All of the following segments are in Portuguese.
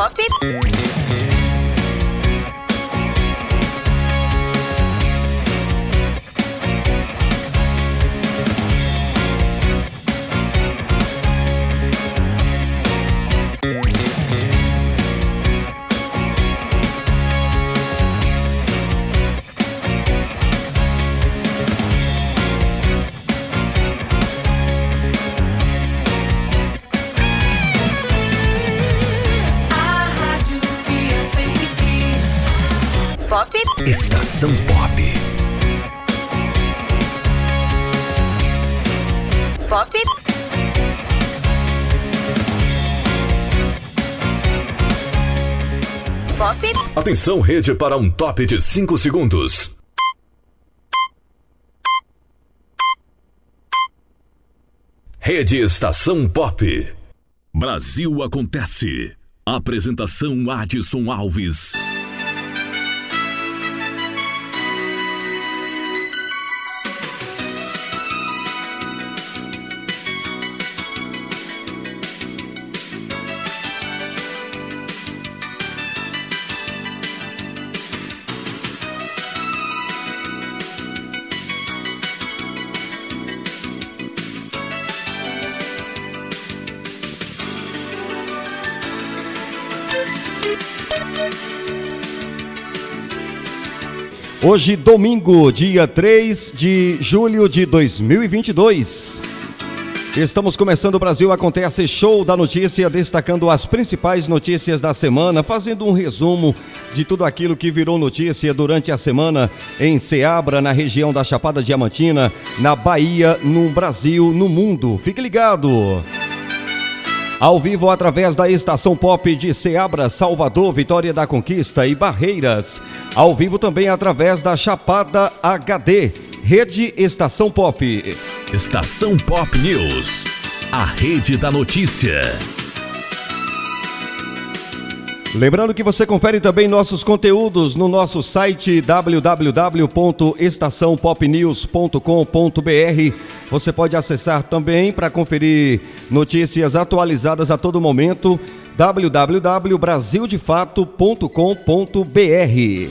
Pop. A Estação Pop. Pop. Pop. Atenção, rede, para um top de 5 segundos. Rede Estação Pop. Brasil Acontece. Apresentação Adson Alves. Hoje, domingo, dia 3 de julho de 2022. Estamos começando o Brasil Acontece Show da Notícia, destacando as principais notícias da semana, fazendo um resumo de tudo aquilo que virou notícia durante a semana em Ceabra, na região da Chapada Diamantina, na Bahia, no Brasil, no mundo. Fique ligado! Ao vivo através da estação pop de Ceabra, Salvador, Vitória da Conquista e Barreiras. Ao vivo também através da Chapada HD, Rede Estação Pop. Estação Pop News. A rede da notícia. Lembrando que você confere também nossos conteúdos no nosso site www.estaçãopopnews.com.br. Você pode acessar também para conferir notícias atualizadas a todo momento www.brasildefato.com.br.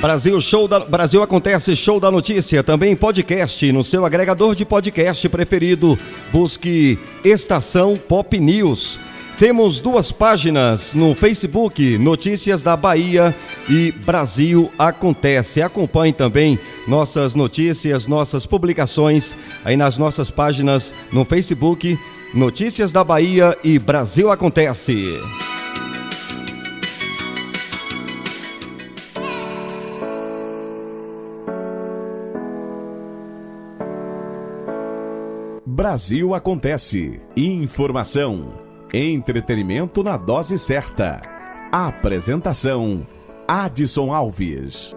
Brasil Show da Brasil acontece Show da Notícia, também podcast no seu agregador de podcast preferido. Busque Estação Pop News. Temos duas páginas no Facebook, Notícias da Bahia e Brasil Acontece. Acompanhe também nossas notícias, nossas publicações aí nas nossas páginas no Facebook, Notícias da Bahia e Brasil Acontece. Brasil Acontece. Informação. Entretenimento na dose certa. Apresentação: Adson Alves.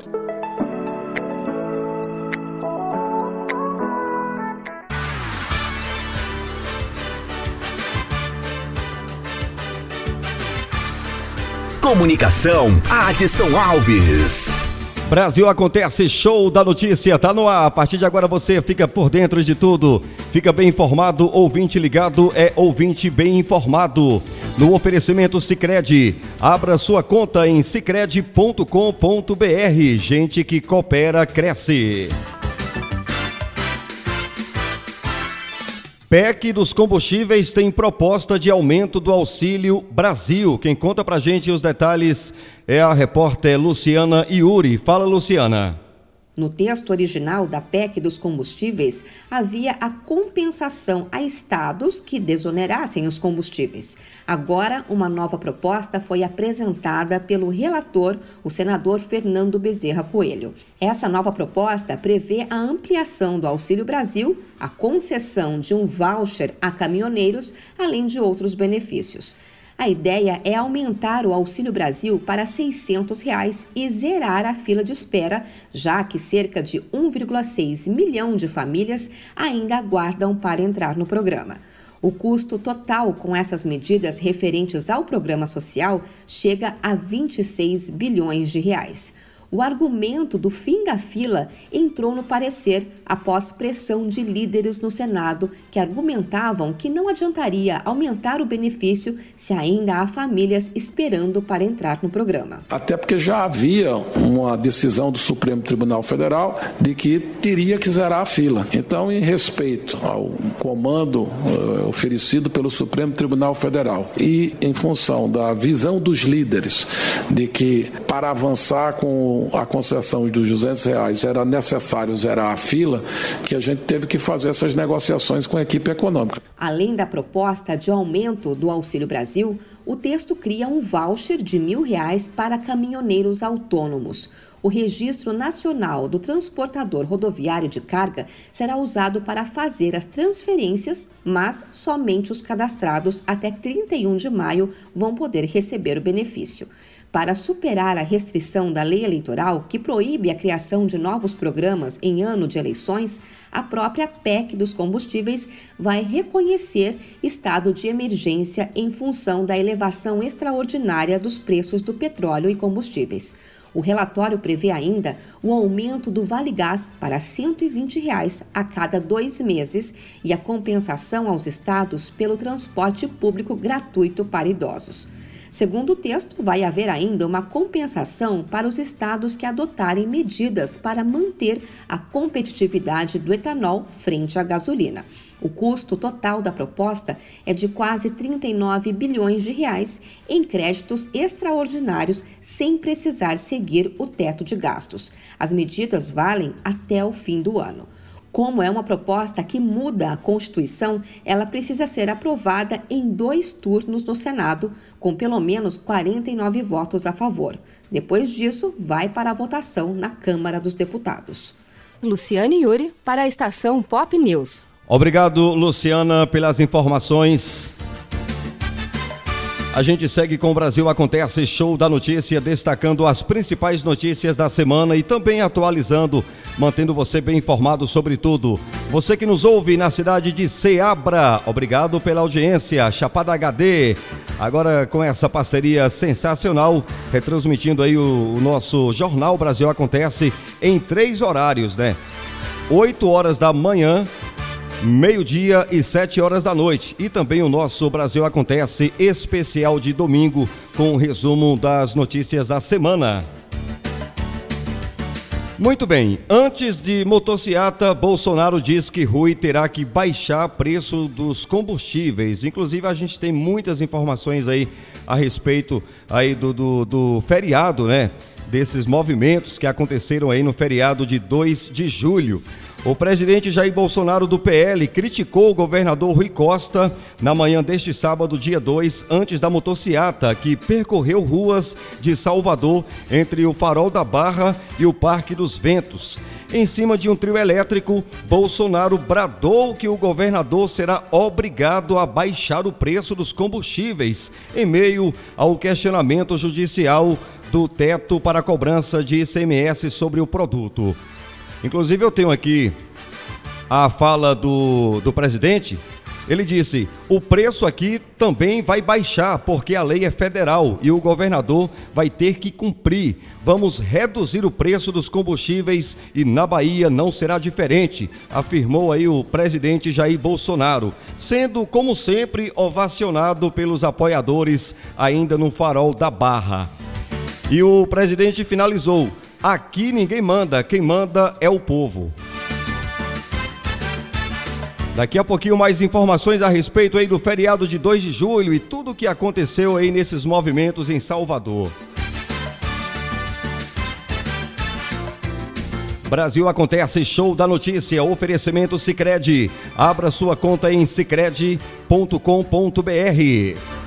Comunicação, Adson Alves. Brasil acontece show da notícia, tá no ar. A partir de agora você fica por dentro de tudo. Fica bem informado, ouvinte ligado é ouvinte bem informado. No oferecimento Sicredi, abra sua conta em sicredi.com.br. Gente que coopera cresce. PEC dos combustíveis tem proposta de aumento do Auxílio Brasil. Quem conta pra gente os detalhes é a repórter Luciana Iuri. Fala, Luciana. No texto original da PEC dos combustíveis, havia a compensação a estados que desonerassem os combustíveis. Agora, uma nova proposta foi apresentada pelo relator, o senador Fernando Bezerra Coelho. Essa nova proposta prevê a ampliação do Auxílio Brasil, a concessão de um voucher a caminhoneiros, além de outros benefícios. A ideia é aumentar o Auxílio Brasil para 600 reais e zerar a fila de espera, já que cerca de 1,6 milhão de famílias ainda aguardam para entrar no programa. O custo total com essas medidas referentes ao programa social chega a 26 bilhões de reais. O argumento do fim da fila entrou no parecer após pressão de líderes no Senado que argumentavam que não adiantaria aumentar o benefício se ainda há famílias esperando para entrar no programa. Até porque já havia uma decisão do Supremo Tribunal Federal de que teria que zerar a fila. Então, em respeito ao comando uh, oferecido pelo Supremo Tribunal Federal e em função da visão dos líderes de que para avançar com a concessão dos 200 reais era necessário zerar a fila, que a gente teve que fazer essas negociações com a equipe econômica. Além da proposta de aumento do Auxílio Brasil, o texto cria um voucher de mil reais para caminhoneiros autônomos. O Registro Nacional do Transportador Rodoviário de Carga será usado para fazer as transferências, mas somente os cadastrados até 31 de maio vão poder receber o benefício. Para superar a restrição da lei eleitoral que proíbe a criação de novos programas em ano de eleições, a própria PEC dos combustíveis vai reconhecer estado de emergência em função da elevação extraordinária dos preços do petróleo e combustíveis. O relatório prevê ainda o aumento do Vale Gás para 120 reais a cada dois meses e a compensação aos estados pelo transporte público gratuito para idosos. Segundo o texto, vai haver ainda uma compensação para os estados que adotarem medidas para manter a competitividade do etanol frente à gasolina. O custo total da proposta é de quase 39 bilhões de reais em créditos extraordinários sem precisar seguir o teto de gastos. As medidas valem até o fim do ano. Como é uma proposta que muda a Constituição, ela precisa ser aprovada em dois turnos no Senado, com pelo menos 49 votos a favor. Depois disso, vai para a votação na Câmara dos Deputados. Luciane Yuri, para a estação Pop News. Obrigado, Luciana, pelas informações. A gente segue com o Brasil Acontece Show da Notícia, destacando as principais notícias da semana e também atualizando, mantendo você bem informado sobre tudo. Você que nos ouve na cidade de Ceabra, obrigado pela audiência. Chapada HD, agora com essa parceria sensacional, retransmitindo aí o, o nosso Jornal Brasil Acontece em três horários, né? 8 horas da manhã, meio-dia e 7 horas da noite. E também o nosso Brasil Acontece especial de domingo, com o resumo das notícias da semana. Muito bem, antes de motociata, Bolsonaro diz que Rui terá que baixar preço dos combustíveis. Inclusive, a gente tem muitas informações aí a respeito aí do, do, do feriado, né? Desses movimentos que aconteceram aí no feriado de 2 de julho. O presidente Jair Bolsonaro do PL criticou o governador Rui Costa na manhã deste sábado, dia 2, antes da motociata que percorreu ruas de Salvador entre o Farol da Barra e o Parque dos Ventos. Em cima de um trio elétrico, Bolsonaro bradou que o governador será obrigado a baixar o preço dos combustíveis em meio ao questionamento judicial do teto para cobrança de ICMS sobre o produto. Inclusive, eu tenho aqui a fala do, do presidente. Ele disse: o preço aqui também vai baixar, porque a lei é federal e o governador vai ter que cumprir. Vamos reduzir o preço dos combustíveis e na Bahia não será diferente, afirmou aí o presidente Jair Bolsonaro, sendo, como sempre, ovacionado pelos apoiadores ainda no farol da Barra. E o presidente finalizou: Aqui ninguém manda, quem manda é o povo. Daqui a pouquinho mais informações a respeito aí do feriado de 2 de julho e tudo o que aconteceu aí nesses movimentos em Salvador. Brasil acontece show da notícia, oferecimento Sicredi. Abra sua conta em sicredi.com.br.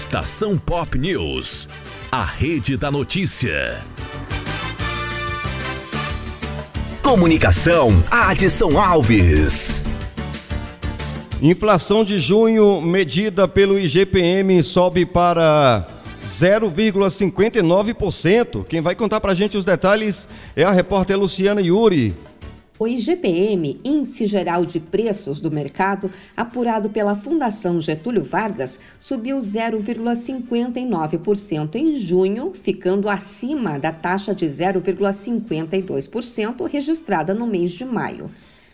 Estação Pop News. A rede da notícia. Comunicação, Adson Alves. Inflação de junho medida pelo IGPM sobe para 0,59%. Quem vai contar pra gente os detalhes é a repórter Luciana Yuri. O IGPM, Índice Geral de Preços do Mercado, apurado pela Fundação Getúlio Vargas, subiu 0,59% em junho, ficando acima da taxa de 0,52% registrada no mês de maio.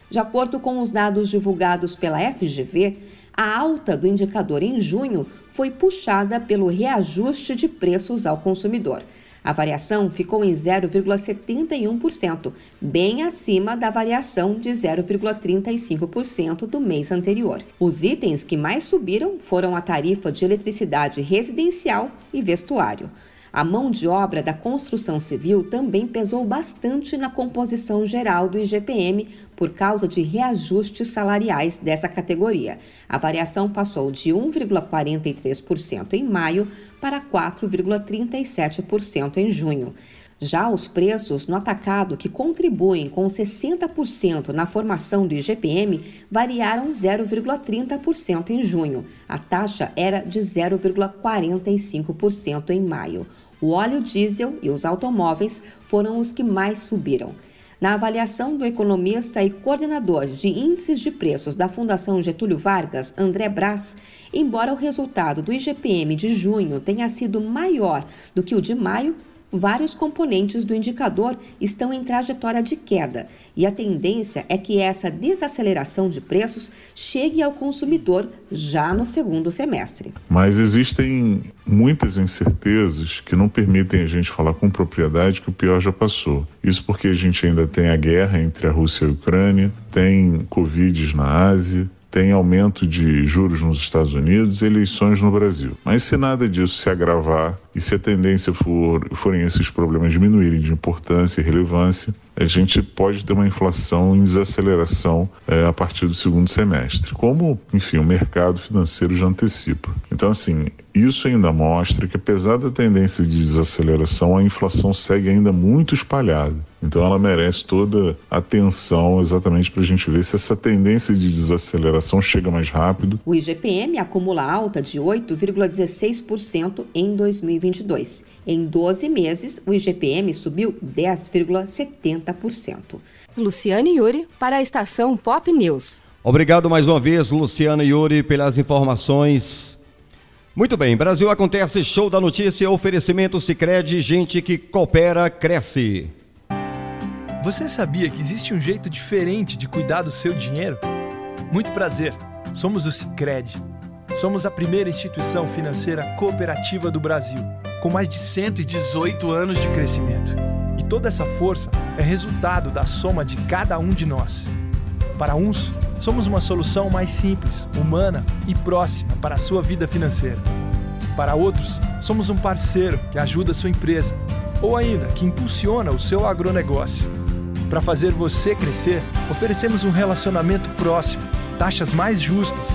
De acordo com os dados divulgados pela FGV, a alta do indicador em junho foi puxada pelo reajuste de preços ao consumidor. A variação ficou em 0,71%, bem acima da variação de 0,35% do mês anterior. Os itens que mais subiram foram a tarifa de eletricidade residencial e vestuário. A mão de obra da construção civil também pesou bastante na composição geral do IGPM por causa de reajustes salariais dessa categoria. A variação passou de 1,43% em maio para 4,37% em junho. Já os preços no atacado, que contribuem com 60% na formação do IGPM, variaram 0,30% em junho. A taxa era de 0,45% em maio. O óleo diesel e os automóveis foram os que mais subiram. Na avaliação do economista e coordenador de índices de preços da Fundação Getúlio Vargas, André Brás, embora o resultado do IGPM de junho tenha sido maior do que o de maio, vários componentes do indicador estão em trajetória de queda e a tendência é que essa desaceleração de preços chegue ao consumidor já no segundo semestre. Mas existem muitas incertezas que não permitem a gente falar com propriedade que o pior já passou. Isso porque a gente ainda tem a guerra entre a Rússia e a Ucrânia, tem Covid na Ásia, tem aumento de juros nos Estados Unidos e eleições no Brasil. Mas se nada disso se agravar e se a tendência for, forem esses problemas diminuírem de importância e relevância, a gente pode ter uma inflação em desaceleração é, a partir do segundo semestre, como, enfim, o mercado financeiro já antecipa. Então, assim, isso ainda mostra que, apesar da tendência de desaceleração, a inflação segue ainda muito espalhada. Então, ela merece toda a atenção exatamente para a gente ver se essa tendência de desaceleração chega mais rápido. O IGPM acumula alta de 8,16% em 2022. Em 12 meses, o IGPM subiu 10,70%. Luciane Yuri para a estação Pop News. Obrigado mais uma vez, Luciana e Yuri, pelas informações. Muito bem, Brasil acontece, show da notícia, oferecimento Sicredi, gente que coopera, cresce. Você sabia que existe um jeito diferente de cuidar do seu dinheiro? Muito prazer, somos o Sicredi. Somos a primeira instituição financeira cooperativa do Brasil, com mais de 118 anos de crescimento. E toda essa força é resultado da soma de cada um de nós. Para uns, somos uma solução mais simples, humana e próxima para a sua vida financeira. Para outros, somos um parceiro que ajuda a sua empresa ou ainda que impulsiona o seu agronegócio. Para fazer você crescer, oferecemos um relacionamento próximo, taxas mais justas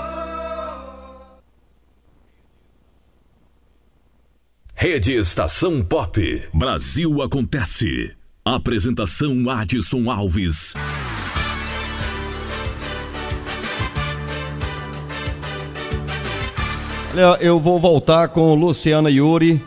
Rede Estação Pop. Brasil acontece. Apresentação Adson Alves. Olha, eu vou voltar com Luciana Yuri.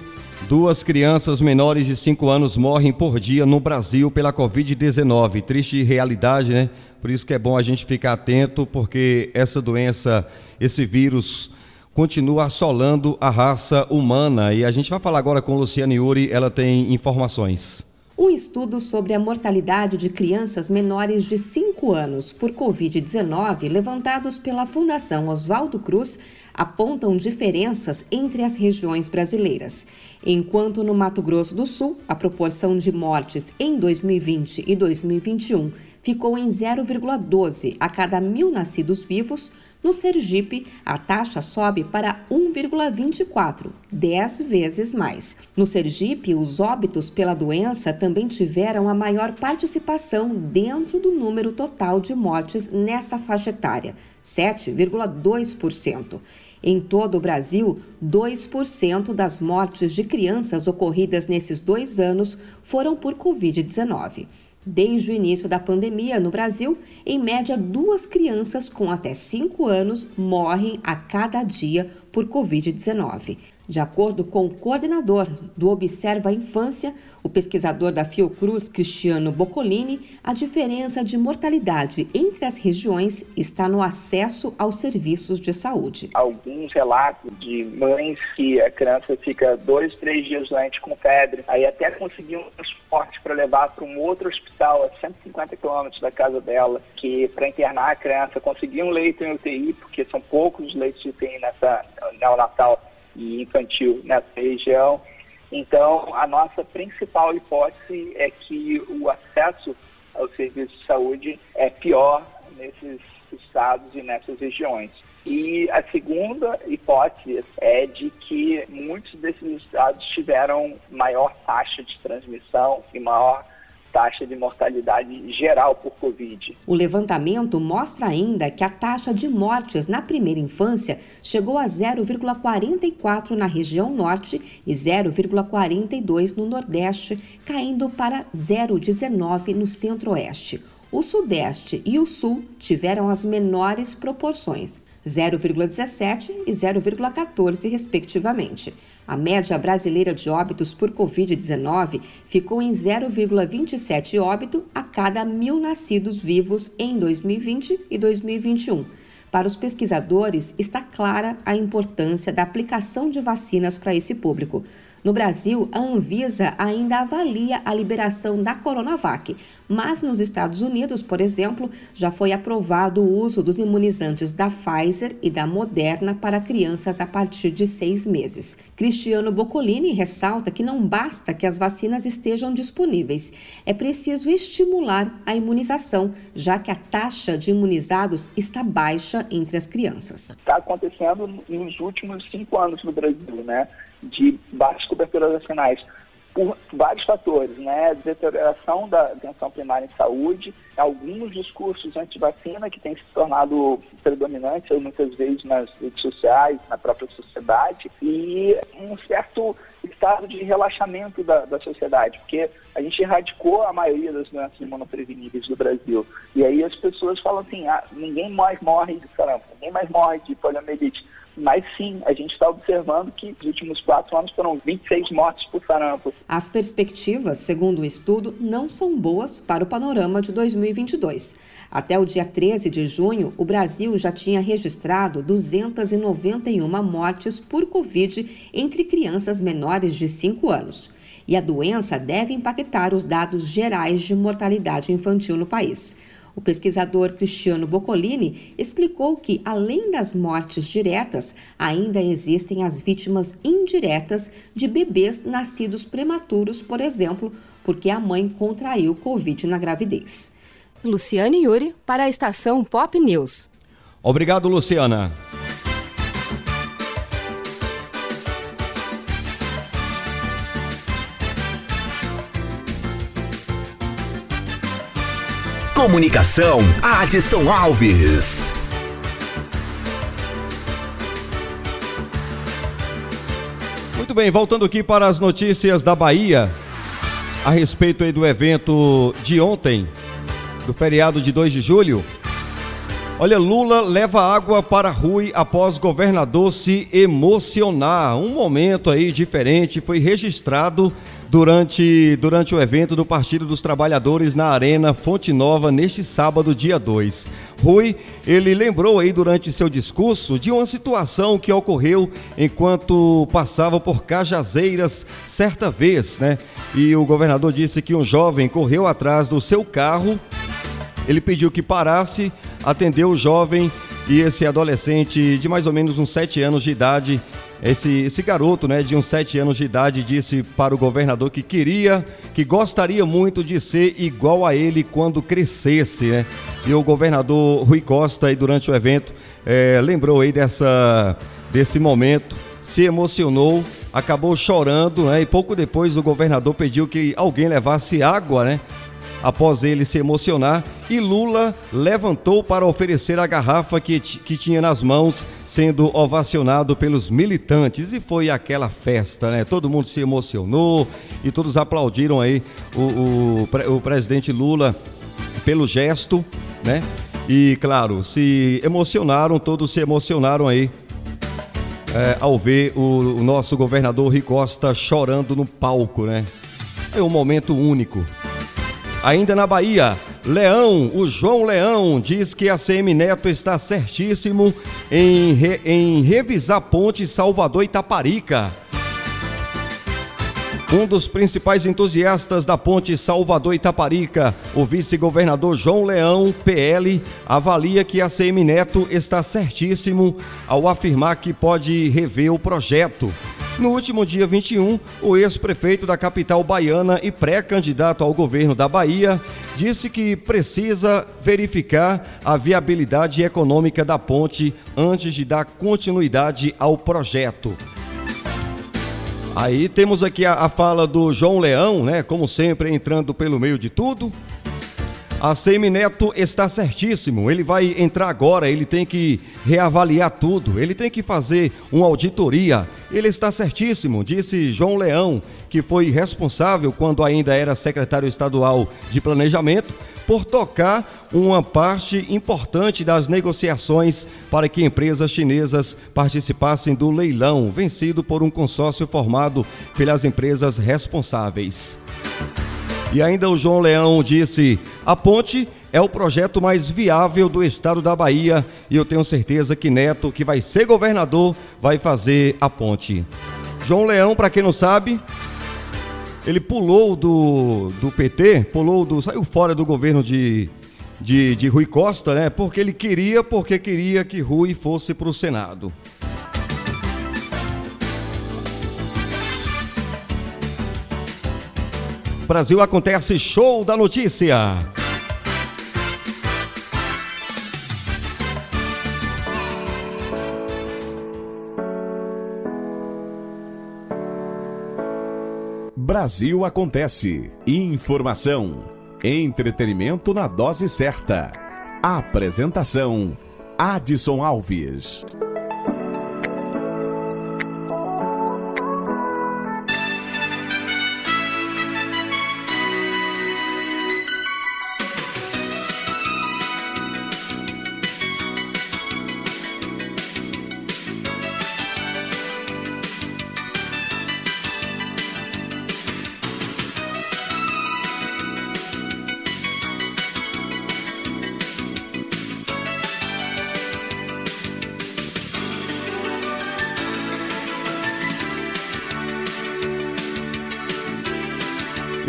Duas crianças menores de 5 anos morrem por dia no Brasil pela Covid-19. Triste realidade, né? Por isso que é bom a gente ficar atento, porque essa doença, esse vírus, continua assolando a raça humana. E a gente vai falar agora com Luciana Yuri, ela tem informações. Um estudo sobre a mortalidade de crianças menores de 5 anos por Covid-19, levantados pela Fundação Oswaldo Cruz, apontam diferenças entre as regiões brasileiras. Enquanto no Mato Grosso do Sul, a proporção de mortes em 2020 e 2021 ficou em 0,12 a cada mil nascidos vivos, no Sergipe, a taxa sobe para 1,24, 10 vezes mais. No Sergipe, os óbitos pela doença também tiveram a maior participação dentro do número total de mortes nessa faixa etária, 7,2%. Em todo o Brasil, 2% das mortes de crianças ocorridas nesses dois anos foram por Covid-19. Desde o início da pandemia no Brasil, em média, duas crianças com até 5 anos morrem a cada dia por Covid-19. De acordo com o coordenador do Observa Infância, o pesquisador da Fiocruz, Cristiano Boccolini, a diferença de mortalidade entre as regiões está no acesso aos serviços de saúde. Alguns relatos de mães que a criança fica dois, três dias doente com febre, aí até conseguir um transporte para levar para um outro hospital a 150 quilômetros da casa dela, que para internar a criança, conseguir um leito em UTI, porque são poucos leitos de UTI nessa neonatal e infantil nessa região. Então, a nossa principal hipótese é que o acesso ao serviço de saúde é pior nesses estados e nessas regiões. E a segunda hipótese é de que muitos desses estados tiveram maior taxa de transmissão e maior taxa de mortalidade geral por Covid. O levantamento mostra ainda que a taxa de mortes na primeira infância chegou a 0,44 na região norte e 0,42 no nordeste, caindo para 0,19 no centro-oeste. O sudeste e o sul tiveram as menores proporções, 0,17 e 0,14, respectivamente. A média brasileira de óbitos por Covid-19 ficou em 0,27 óbito a cada mil nascidos vivos em 2020 e 2021. Para os pesquisadores, está clara a importância da aplicação de vacinas para esse público. No Brasil, a Anvisa ainda avalia a liberação da Coronavac, mas nos Estados Unidos, por exemplo, já foi aprovado o uso dos imunizantes da Pfizer e da Moderna para crianças a partir de seis meses. Cristiano Boccolini ressalta que não basta que as vacinas estejam disponíveis, é preciso estimular a imunização, já que a taxa de imunizados está baixa entre as crianças. Está acontecendo nos últimos cinco anos no Brasil, né? De baixas coberturas vacinais por vários fatores, né? Deterioração da atenção primária em saúde, alguns discursos anti-vacina que têm se tornado predominantes muitas vezes nas redes sociais, na própria sociedade, e um certo estado de relaxamento da, da sociedade, porque a gente erradicou a maioria das doenças imunopreveníveis do Brasil. E aí as pessoas falam assim, ah, ninguém mais morre de sarampo, ninguém mais morre de poliomielite. Mas sim, a gente está observando que nos últimos quatro anos foram 26 mortes por sarampo. As perspectivas, segundo o estudo, não são boas para o panorama de 2022. Até o dia 13 de junho, o Brasil já tinha registrado 291 mortes por Covid entre crianças menores de 5 anos. E a doença deve impactar os dados gerais de mortalidade infantil no país. O pesquisador Cristiano Boccolini explicou que, além das mortes diretas, ainda existem as vítimas indiretas de bebês nascidos prematuros, por exemplo, porque a mãe contraiu Covid na gravidez. Luciane Yuri para a estação Pop News. Obrigado, Luciana. Comunicação, Adson Alves. Muito bem, voltando aqui para as notícias da Bahia, a respeito aí do evento de ontem, do feriado de 2 de julho. Olha, Lula leva água para Rui após governador se emocionar. Um momento aí diferente foi registrado durante, durante o evento do Partido dos Trabalhadores na Arena Fonte Nova neste sábado, dia 2. Rui, ele lembrou aí durante seu discurso de uma situação que ocorreu enquanto passava por Cajazeiras certa vez, né? E o governador disse que um jovem correu atrás do seu carro, ele pediu que parasse, atendeu o jovem e esse adolescente de mais ou menos uns 7 anos de idade esse, esse garoto, né, de uns 7 anos de idade, disse para o governador que queria, que gostaria muito de ser igual a ele quando crescesse, né? E o governador Rui Costa, aí, durante o evento, eh, lembrou aí dessa, desse momento, se emocionou, acabou chorando, né? E pouco depois o governador pediu que alguém levasse água, né? Após ele se emocionar e Lula levantou para oferecer a garrafa que, que tinha nas mãos, sendo ovacionado pelos militantes. E foi aquela festa, né? Todo mundo se emocionou e todos aplaudiram aí o, o, o presidente Lula pelo gesto, né? E claro, se emocionaram, todos se emocionaram aí é, ao ver o, o nosso governador Rui Costa chorando no palco, né? É um momento único. Ainda na Bahia, Leão, o João Leão, diz que a CM Neto está certíssimo em, re- em revisar ponte Salvador Itaparica. Um dos principais entusiastas da ponte Salvador Itaparica, o vice-governador João Leão, PL, avalia que a CM Neto está certíssimo ao afirmar que pode rever o projeto. No último dia 21, o ex-prefeito da capital baiana e pré-candidato ao governo da Bahia disse que precisa verificar a viabilidade econômica da ponte antes de dar continuidade ao projeto. Aí temos aqui a, a fala do João Leão, né? Como sempre, entrando pelo meio de tudo. A Semineto está certíssimo. Ele vai entrar agora, ele tem que reavaliar tudo, ele tem que fazer uma auditoria. Ele está certíssimo, disse João Leão, que foi responsável quando ainda era secretário estadual de planejamento por tocar uma parte importante das negociações para que empresas chinesas participassem do leilão, vencido por um consórcio formado pelas empresas responsáveis. E ainda o João Leão disse: a ponte é o projeto mais viável do estado da Bahia e eu tenho certeza que Neto, que vai ser governador, vai fazer a ponte. João Leão, para quem não sabe, ele pulou do, do PT, pulou do. saiu fora do governo de, de, de Rui Costa, né? Porque ele queria, porque queria que Rui fosse para o Senado. Brasil acontece show da notícia. Brasil acontece. Informação, entretenimento na dose certa. Apresentação: Adson Alves.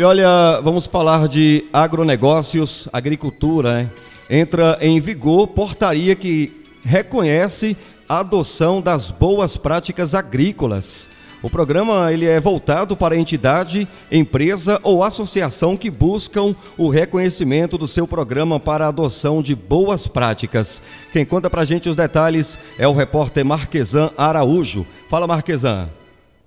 Olha, vamos falar de agronegócios, agricultura, né? Entra em vigor portaria que reconhece a adoção das boas práticas agrícolas. O programa ele é voltado para a entidade, empresa ou associação que buscam o reconhecimento do seu programa para a adoção de boas práticas. Quem conta pra gente os detalhes é o repórter Marquesan Araújo. Fala, Marquesan.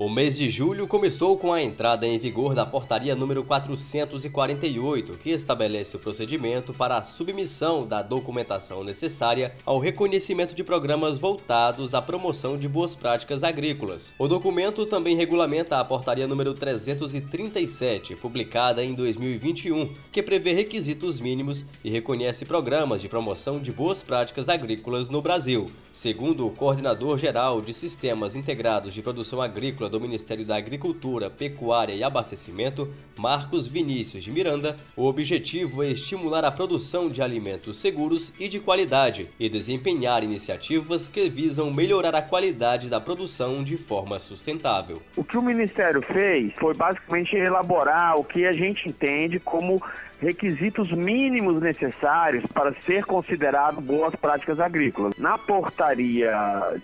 O mês de julho começou com a entrada em vigor da portaria número 448, que estabelece o procedimento para a submissão da documentação necessária ao reconhecimento de programas voltados à promoção de boas práticas agrícolas. O documento também regulamenta a portaria número 337, publicada em 2021, que prevê requisitos mínimos e reconhece programas de promoção de boas práticas agrícolas no Brasil. Segundo o coordenador geral de Sistemas Integrados de Produção Agrícola do Ministério da Agricultura, Pecuária e Abastecimento, Marcos Vinícius de Miranda, o objetivo é estimular a produção de alimentos seguros e de qualidade e desempenhar iniciativas que visam melhorar a qualidade da produção de forma sustentável. O que o Ministério fez foi basicamente elaborar o que a gente entende como requisitos mínimos necessários para ser considerado boas práticas agrícolas. Na portaria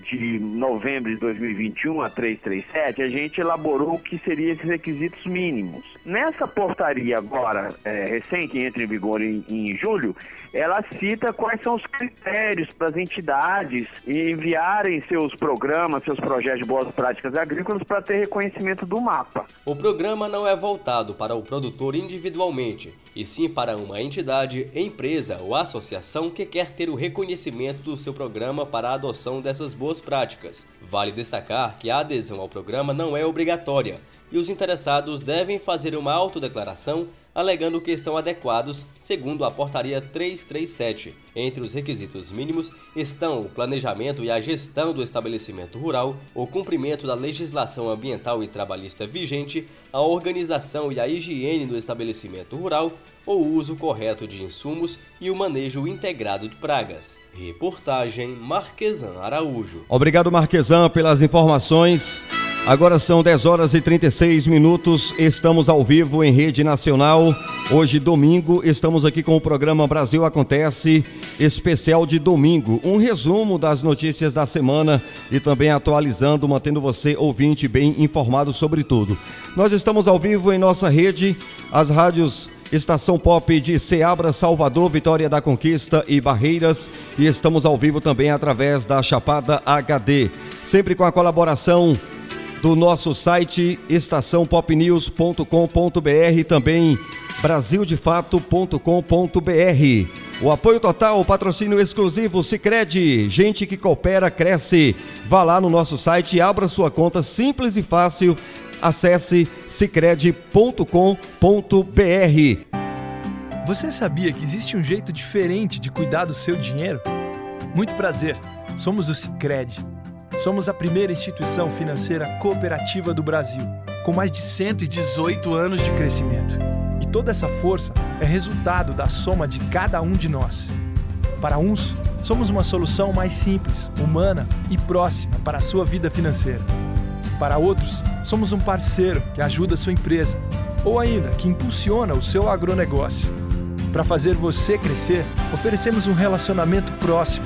de novembro de 2021, a 337, a gente elaborou o que seriam esses requisitos mínimos. Nessa portaria agora, é, recente, que entra em vigor em, em julho, ela cita quais são os critérios para as entidades enviarem seus programas, seus projetos de boas práticas agrícolas para ter reconhecimento do mapa. O programa não é voltado para o produtor individualmente, e sim para uma entidade, empresa ou associação que quer ter o reconhecimento do seu programa para a adoção dessas boas práticas. Vale destacar que a adesão ao programa não é obrigatória e os interessados devem fazer uma autodeclaração alegando que estão adequados segundo a Portaria 337. Entre os requisitos mínimos estão o planejamento e a gestão do estabelecimento rural, o cumprimento da legislação ambiental e trabalhista vigente, a organização e a higiene do estabelecimento rural, o uso correto de insumos e o manejo integrado de pragas. Reportagem Marquesan Araújo. Obrigado, Marquesan, pelas informações. Agora são 10 horas e 36 minutos. Estamos ao vivo em rede nacional. Hoje, domingo, estamos aqui com o programa Brasil Acontece, especial de domingo. Um resumo das notícias da semana e também atualizando, mantendo você, ouvinte, bem informado sobre tudo. Nós estamos ao vivo em nossa rede, as rádios Estação Pop de Ceabra, Salvador, Vitória da Conquista e Barreiras. E estamos ao vivo também através da Chapada HD. Sempre com a colaboração do nosso site estaçãopopnews.com.br também brasildefato.com.br. O apoio total, o patrocínio exclusivo Sicredi, gente que coopera cresce. Vá lá no nosso site, abra sua conta simples e fácil. Acesse sicredi.com.br. Você sabia que existe um jeito diferente de cuidar do seu dinheiro? Muito prazer. Somos o Sicredi. Somos a primeira instituição financeira cooperativa do Brasil, com mais de 118 anos de crescimento. E toda essa força é resultado da soma de cada um de nós. Para uns, somos uma solução mais simples, humana e próxima para a sua vida financeira. Para outros, somos um parceiro que ajuda a sua empresa ou ainda que impulsiona o seu agronegócio. Para fazer você crescer, oferecemos um relacionamento próximo,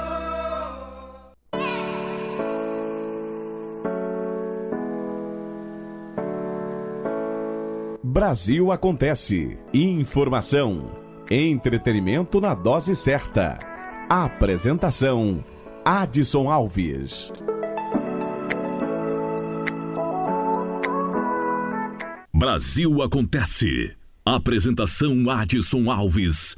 Brasil Acontece. Informação. Entretenimento na dose certa. Apresentação: Adson Alves. Brasil Acontece. Apresentação Adson Alves.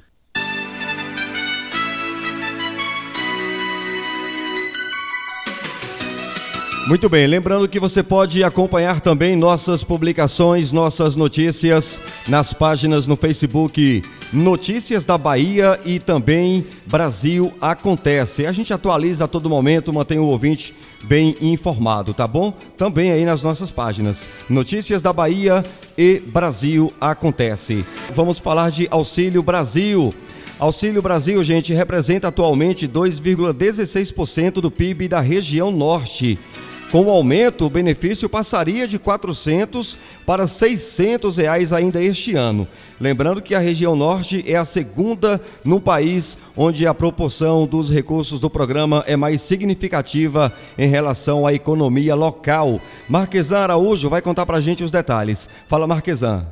Muito bem, lembrando que você pode acompanhar também nossas publicações, nossas notícias nas páginas no Facebook Notícias da Bahia e também Brasil Acontece. A gente atualiza a todo momento, mantém o ouvinte bem informado, tá bom? Também aí nas nossas páginas Notícias da Bahia e Brasil Acontece. Vamos falar de Auxílio Brasil. Auxílio Brasil, gente, representa atualmente 2,16% do PIB da região norte. Com o aumento, o benefício passaria de 400 para 600 reais ainda este ano. Lembrando que a região norte é a segunda no país onde a proporção dos recursos do programa é mais significativa em relação à economia local. Marquesan Araújo vai contar pra gente os detalhes. Fala, Marquesan.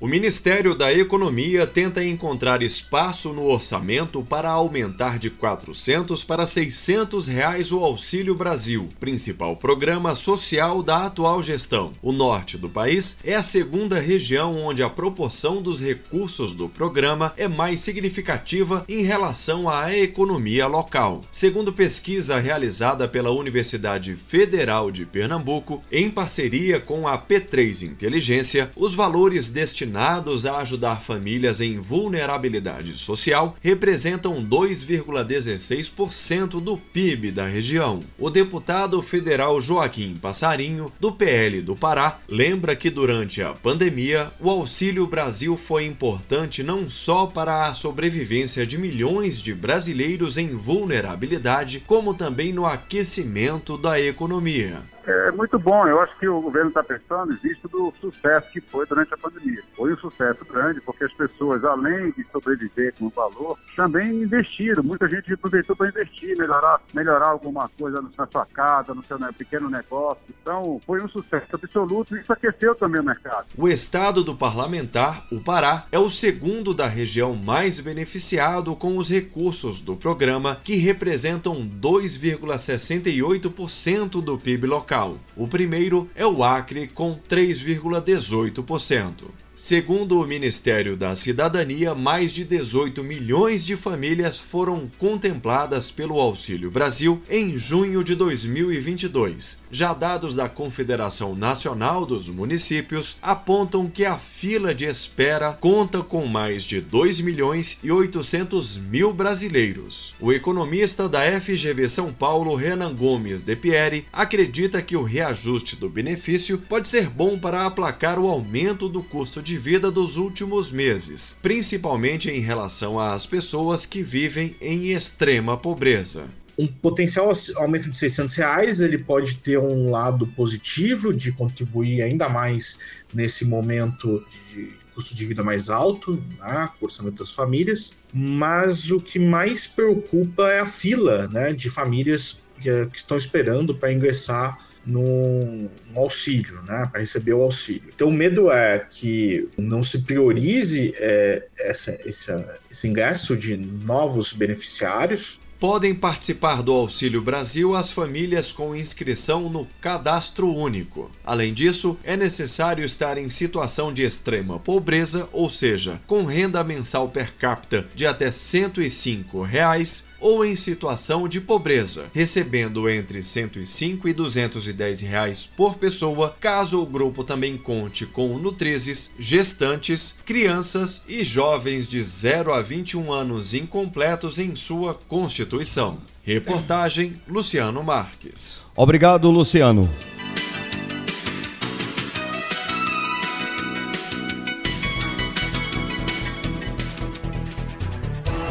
O Ministério da Economia tenta encontrar espaço no orçamento para aumentar de 400 para 600 reais o Auxílio Brasil, principal programa social da atual gestão. O norte do país é a segunda região onde a proporção dos recursos do programa é mais significativa em relação à economia local. Segundo pesquisa realizada pela Universidade Federal de Pernambuco, em parceria com a P3 Inteligência, os valores destinados destinados a ajudar famílias em vulnerabilidade social representam 2,16% do PIB da região. O deputado federal Joaquim Passarinho, do PL do Pará, lembra que durante a pandemia o Auxílio Brasil foi importante não só para a sobrevivência de milhões de brasileiros em vulnerabilidade, como também no aquecimento da economia É muito bom. Eu acho que o governo está pensando, visto do sucesso que foi durante a pandemia. Foi um sucesso grande, porque as pessoas, além de sobreviver com o valor, também investiram. Muita gente aproveitou para investir, melhorar, melhorar alguma coisa na sua casa, no seu pequeno negócio. Então, foi um sucesso absoluto e isso aqueceu também o mercado. O estado do parlamentar, o Pará, é o segundo da região mais beneficiado com os recursos do programa, que representam 2,68% do PIB local. O primeiro é o Acre, com 3,18%. Segundo o Ministério da Cidadania, mais de 18 milhões de famílias foram contempladas pelo Auxílio Brasil em junho de 2022. Já dados da Confederação Nacional dos Municípios apontam que a fila de espera conta com mais de 2 milhões e 800 mil brasileiros. O economista da FGV São Paulo, Renan Gomes de Pieri, acredita que o reajuste do benefício pode ser bom para aplacar o aumento do custo de vida dos últimos meses, principalmente em relação às pessoas que vivem em extrema pobreza. Um potencial aumento de 600 reais, ele pode ter um lado positivo de contribuir ainda mais nesse momento de custo de vida mais alto, né, orçamento das famílias, mas o que mais preocupa é a fila né, de famílias que, que estão esperando para ingressar no auxílio, né, para receber o auxílio. Então, o medo é que não se priorize é, essa, essa, esse ingresso de novos beneficiários, Podem participar do Auxílio Brasil as famílias com inscrição no Cadastro Único. Além disso, é necessário estar em situação de extrema pobreza, ou seja, com renda mensal per capita de até 105 reais, ou em situação de pobreza, recebendo entre R$ 105 e 210 reais por pessoa, caso o grupo também conte com nutrizes, gestantes, crianças e jovens de 0 a 21 anos incompletos em sua constituição. Reportagem Luciano Marques. Obrigado, Luciano.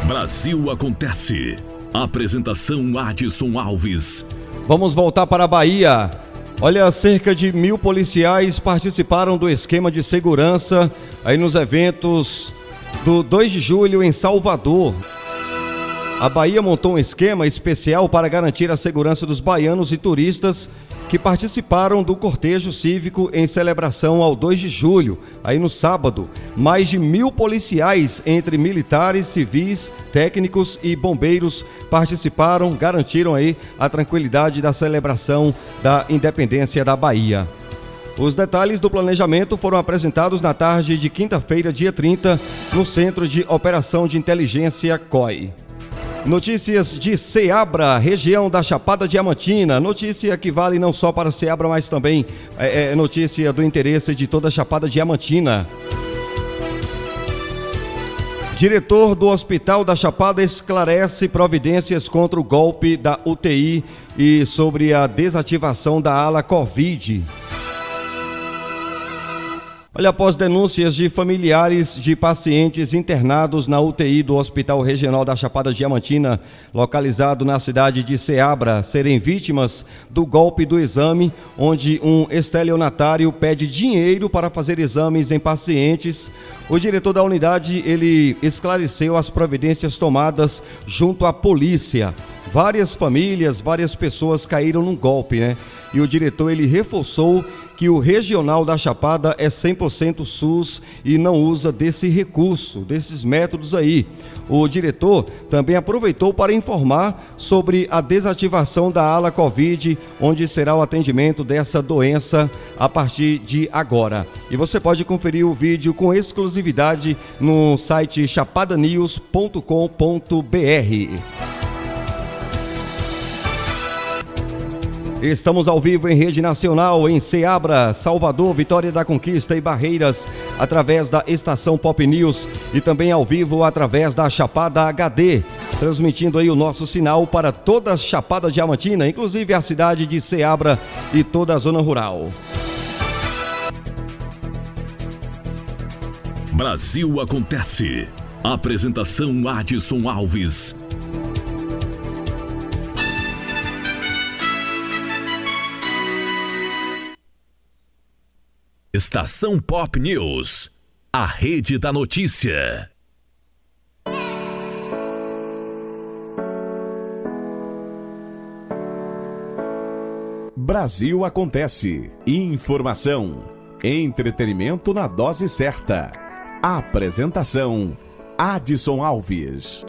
Brasil Acontece. Apresentação Adson Alves. Vamos voltar para a Bahia. Olha, cerca de mil policiais participaram do esquema de segurança aí nos eventos do 2 de julho em Salvador. A Bahia montou um esquema especial para garantir a segurança dos baianos e turistas que participaram do cortejo cívico em celebração ao 2 de julho, aí no sábado. Mais de mil policiais, entre militares, civis, técnicos e bombeiros, participaram, garantiram aí a tranquilidade da celebração da independência da Bahia. Os detalhes do planejamento foram apresentados na tarde de quinta-feira, dia 30, no Centro de Operação de Inteligência COI. Notícias de Ceabra, região da Chapada Diamantina. Notícia que vale não só para Ceabra, mas também é, é notícia do interesse de toda a Chapada Diamantina. Diretor do Hospital da Chapada esclarece providências contra o golpe da UTI e sobre a desativação da ala Covid. Olha, após denúncias de familiares de pacientes internados na UTI do Hospital Regional da Chapada Diamantina, localizado na cidade de Ceabra, serem vítimas do golpe do exame, onde um estelionatário pede dinheiro para fazer exames em pacientes, o diretor da unidade, ele esclareceu as providências tomadas junto à polícia. Várias famílias, várias pessoas caíram num golpe, né? E o diretor, ele reforçou que o regional da Chapada é 100% SUS e não usa desse recurso, desses métodos aí. O diretor também aproveitou para informar sobre a desativação da ala Covid, onde será o atendimento dessa doença a partir de agora. E você pode conferir o vídeo com exclusividade no site chapadanews.com.br. Estamos ao vivo em rede nacional em Ceabra, Salvador, Vitória da Conquista e Barreiras, através da estação Pop News e também ao vivo através da Chapada HD, transmitindo aí o nosso sinal para toda a Chapada Diamantina, inclusive a cidade de Ceabra e toda a zona rural. Brasil Acontece. Apresentação Adson Alves. Estação Pop News. A rede da notícia. Brasil acontece. Informação. Entretenimento na dose certa. Apresentação: Adson Alves.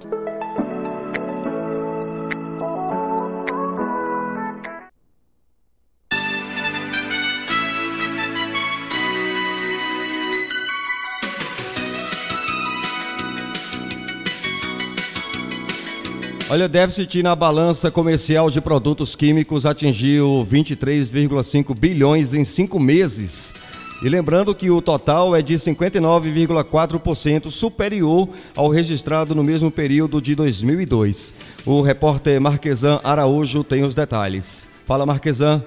Olha, o déficit na balança comercial de produtos químicos atingiu 23,5 bilhões em cinco meses. E lembrando que o total é de 59,4% superior ao registrado no mesmo período de 2002. O repórter Marquesan Araújo tem os detalhes. Fala, Marquesan.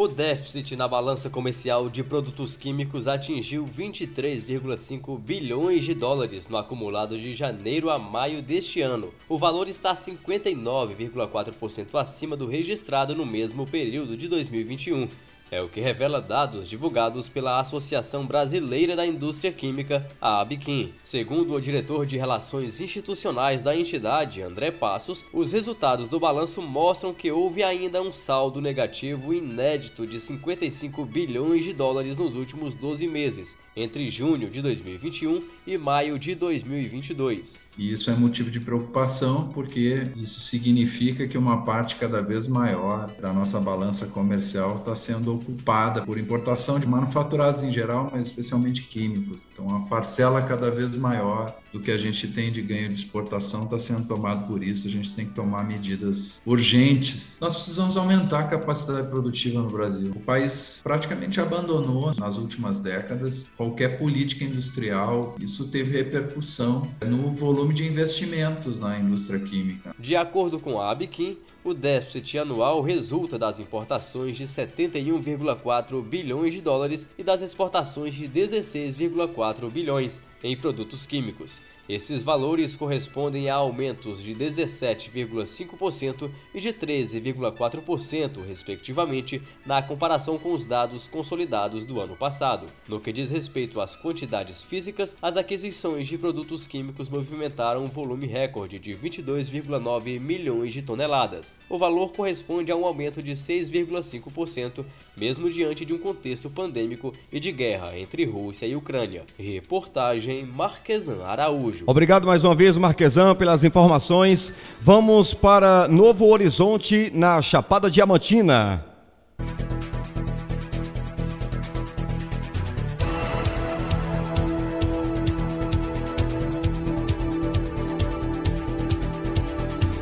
O déficit na balança comercial de produtos químicos atingiu 23,5 bilhões de dólares no acumulado de janeiro a maio deste ano. O valor está 59,4% acima do registrado no mesmo período de 2021. É o que revela dados divulgados pela Associação Brasileira da Indústria Química, a ABQIM. Segundo o diretor de Relações Institucionais da entidade, André Passos, os resultados do balanço mostram que houve ainda um saldo negativo inédito de 55 bilhões de dólares nos últimos 12 meses, entre junho de 2021 e maio de 2022. E isso é motivo de preocupação, porque isso significa que uma parte cada vez maior da nossa balança comercial está sendo ocupada por importação de manufaturados em geral, mas especialmente químicos. Então, a parcela cada vez maior do que a gente tem de ganho de exportação está sendo tomado por isso. A gente tem que tomar medidas urgentes. Nós precisamos aumentar a capacidade produtiva no Brasil. O país praticamente abandonou nas últimas décadas qualquer política industrial. Isso teve repercussão no volume de investimentos na indústria química. De acordo com a Abiquim, o déficit anual resulta das importações de 71,4 bilhões de dólares e das exportações de 16,4 bilhões em produtos químicos. Esses valores correspondem a aumentos de 17,5% e de 13,4%, respectivamente, na comparação com os dados consolidados do ano passado. No que diz respeito às quantidades físicas, as aquisições de produtos químicos movimentaram um volume recorde de 22,9 milhões de toneladas. O valor corresponde a um aumento de 6,5%, mesmo diante de um contexto pandêmico e de guerra entre Rússia e Ucrânia. Reportagem Marquesan Araújo. Obrigado mais uma vez, Marquesan, pelas informações. Vamos para Novo Horizonte, na Chapada Diamantina.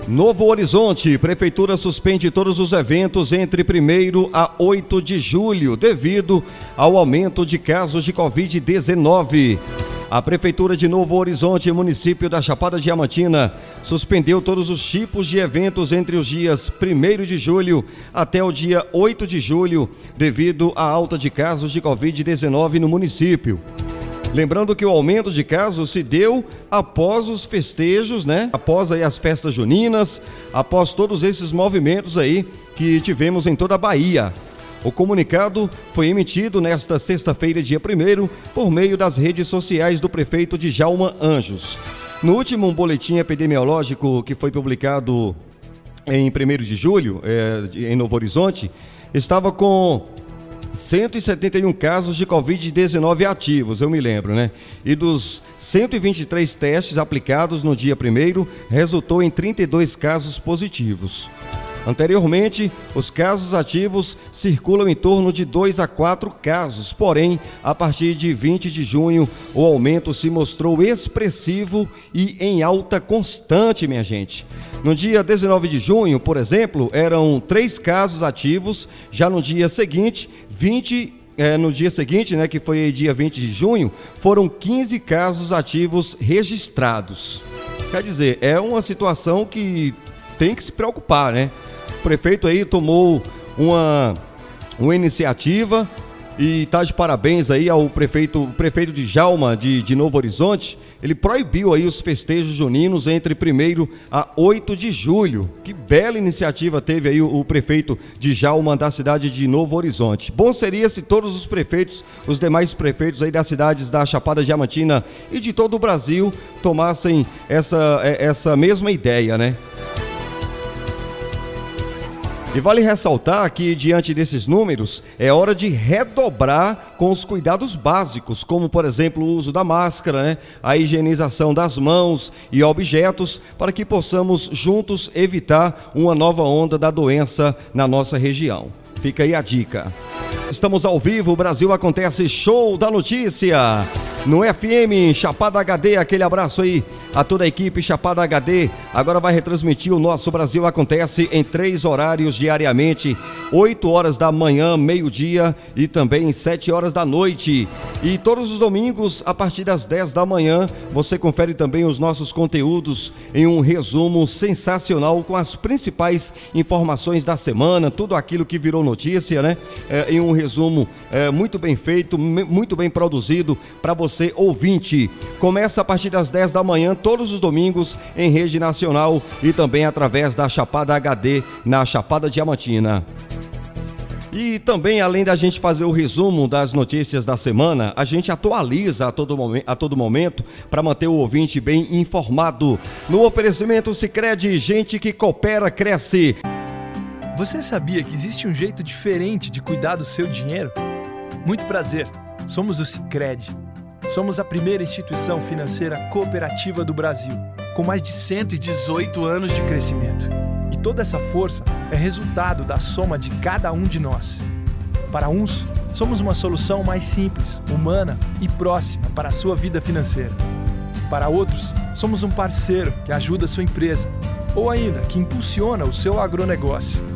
Novo Horizonte, Prefeitura suspende todos os eventos entre 1 a 8 de julho, devido ao aumento de casos de Covid-19. A Prefeitura de Novo Horizonte, município da Chapada Diamantina, suspendeu todos os tipos de eventos entre os dias 1 de julho até o dia 8 de julho, devido à alta de casos de Covid-19 no município. Lembrando que o aumento de casos se deu após os festejos, né? Após aí as festas juninas, após todos esses movimentos aí que tivemos em toda a Bahia. O comunicado foi emitido nesta sexta-feira, dia 1 por meio das redes sociais do prefeito de Jalma Anjos. No último boletim epidemiológico que foi publicado em 1 de julho, eh, em Novo Horizonte, estava com 171 casos de Covid-19 ativos, eu me lembro, né? E dos 123 testes aplicados no dia 1 resultou em 32 casos positivos. Anteriormente, os casos ativos circulam em torno de 2 a 4 casos, porém, a partir de 20 de junho, o aumento se mostrou expressivo e em alta constante, minha gente. No dia 19 de junho, por exemplo, eram 3 casos ativos, já no dia seguinte, 20 é, no dia seguinte, né, que foi dia 20 de junho, foram 15 casos ativos registrados. Quer dizer, é uma situação que tem que se preocupar, né? Prefeito aí tomou uma, uma iniciativa e está de parabéns aí ao prefeito, prefeito de Jalma, de, de Novo Horizonte. ele proibiu aí os festejos juninos entre 1 a 8 de julho. Que bela iniciativa teve aí o, o prefeito de Jalma da cidade de Novo Horizonte. Bom seria se todos os prefeitos, os demais prefeitos aí das cidades da Chapada Diamantina e de todo o Brasil tomassem essa, é, essa mesma ideia, né? E vale ressaltar que, diante desses números, é hora de redobrar com os cuidados básicos, como, por exemplo, o uso da máscara, né? a higienização das mãos e objetos, para que possamos juntos evitar uma nova onda da doença na nossa região. Fica aí a dica. Estamos ao vivo, o Brasil acontece show da notícia no FM Chapada HD. Aquele abraço aí a toda a equipe Chapada HD. Agora vai retransmitir o nosso Brasil acontece em três horários diariamente: 8 horas da manhã, meio-dia e também 7 horas da noite. E todos os domingos, a partir das 10 da manhã, você confere também os nossos conteúdos em um resumo sensacional com as principais informações da semana, tudo aquilo que virou notícia, né? É, em um resumo é, muito bem feito, muito bem produzido para você ouvinte. Começa a partir das 10 da manhã, todos os domingos, em rede nacional e também através da Chapada HD na Chapada Diamantina. E também, além da gente fazer o resumo das notícias da semana, a gente atualiza a todo, momen a todo momento para manter o ouvinte bem informado. No oferecimento Sicredi gente que coopera, cresce. Você sabia que existe um jeito diferente de cuidar do seu dinheiro? Muito prazer, somos o Cicred. Somos a primeira instituição financeira cooperativa do Brasil, com mais de 118 anos de crescimento. E toda essa força é resultado da soma de cada um de nós. Para uns, somos uma solução mais simples, humana e próxima para a sua vida financeira. Para outros, somos um parceiro que ajuda a sua empresa ou ainda que impulsiona o seu agronegócio.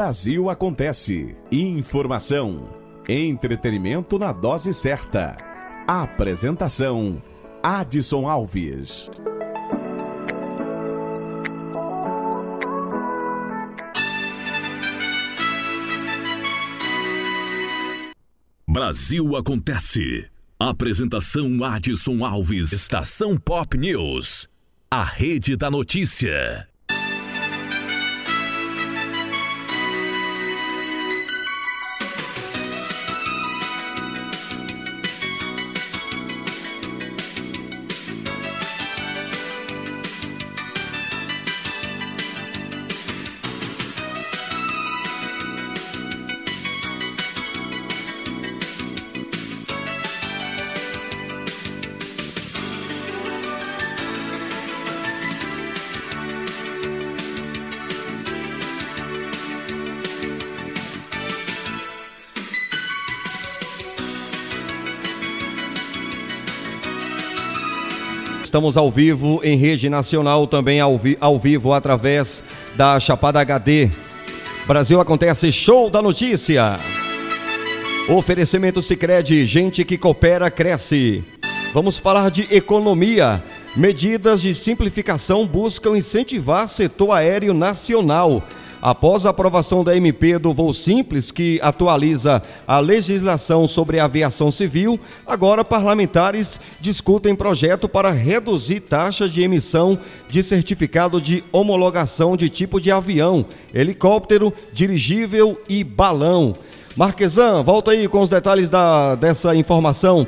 Brasil acontece. Informação, entretenimento na dose certa. Apresentação: Adson Alves. Brasil acontece. Apresentação Adson Alves. Estação Pop News. A rede da notícia. Estamos ao vivo em rede nacional, também ao, vi ao vivo através da Chapada HD. Brasil acontece show da notícia. Oferecimento Sicredi, gente que coopera cresce. Vamos falar de economia. Medidas de simplificação buscam incentivar setor aéreo nacional. Após a aprovação da MP do Voo Simples, que atualiza a legislação sobre aviação civil, agora parlamentares discutem projeto para reduzir taxa de emissão de certificado de homologação de tipo de avião, helicóptero, dirigível e balão. Marquesan, volta aí com os detalhes da, dessa informação.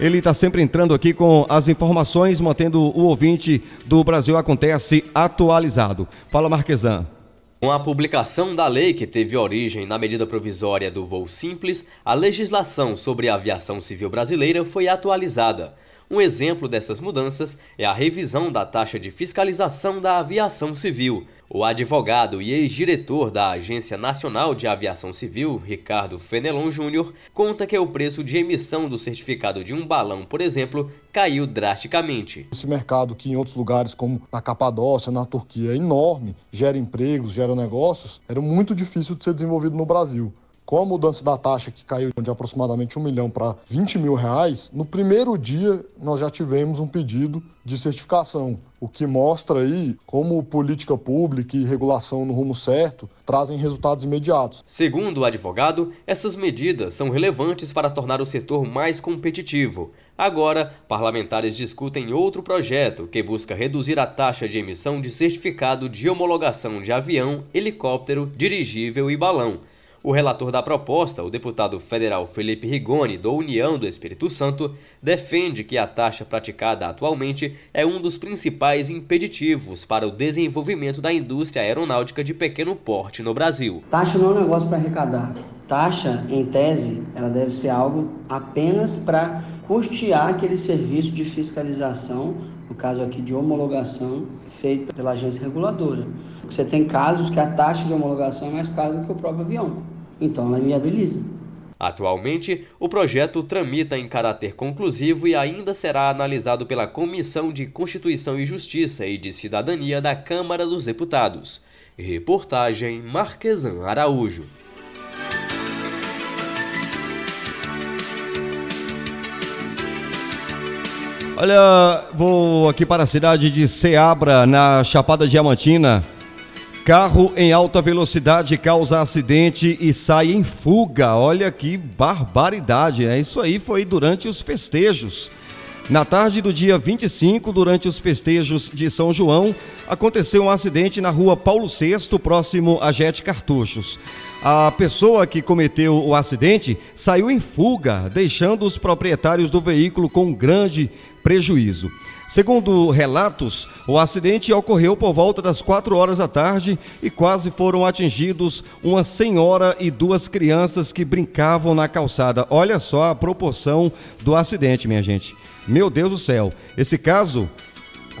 Ele está sempre entrando aqui com as informações, mantendo o ouvinte do Brasil Acontece atualizado. Fala, Marquesan. Com a publicação da lei que teve origem na medida provisória do voo simples, a legislação sobre a aviação civil brasileira foi atualizada. Um exemplo dessas mudanças é a revisão da taxa de fiscalização da aviação civil. O advogado e ex-diretor da Agência Nacional de Aviação Civil, Ricardo Fenelon Júnior, conta que o preço de emissão do certificado de um balão, por exemplo, caiu drasticamente. Esse mercado que em outros lugares, como na Capadócia, na Turquia, é enorme, gera empregos, gera negócios, era muito difícil de ser desenvolvido no Brasil. Com a mudança da taxa que caiu de aproximadamente um milhão para 20 mil reais, no primeiro dia nós já tivemos um pedido de certificação, o que mostra aí como política pública e regulação no rumo certo trazem resultados imediatos. Segundo o advogado, essas medidas são relevantes para tornar o setor mais competitivo. Agora, parlamentares discutem outro projeto que busca reduzir a taxa de emissão de certificado de homologação de avião, helicóptero, dirigível e balão. O relator da proposta, o deputado federal Felipe Rigoni, do União do Espírito Santo, defende que a taxa praticada atualmente é um dos principais impeditivos para o desenvolvimento da indústria aeronáutica de pequeno porte no Brasil. Taxa não é um negócio para arrecadar. Taxa, em tese, ela deve ser algo apenas para custear aquele serviço de fiscalização, no caso aqui de homologação, feito pela agência reguladora. Você tem casos que a taxa de homologação é mais cara do que o próprio avião. Então ela inviabiliza. Atualmente, o projeto tramita em caráter conclusivo e ainda será analisado pela Comissão de Constituição e Justiça e de Cidadania da Câmara dos Deputados. Reportagem Marquesan Araújo. Olha, vou aqui para a cidade de Ceabra, na Chapada Diamantina. Carro em alta velocidade causa acidente e sai em fuga. Olha que barbaridade, né? Isso aí foi durante os festejos. Na tarde do dia 25, durante os festejos de São João, aconteceu um acidente na rua Paulo VI, próximo a Jet Cartuchos. A pessoa que cometeu o acidente saiu em fuga, deixando os proprietários do veículo com grande prejuízo. Segundo relatos, o acidente ocorreu por volta das 4 horas da tarde e quase foram atingidos uma senhora e duas crianças que brincavam na calçada. Olha só a proporção do acidente, minha gente. Meu Deus do céu. Esse caso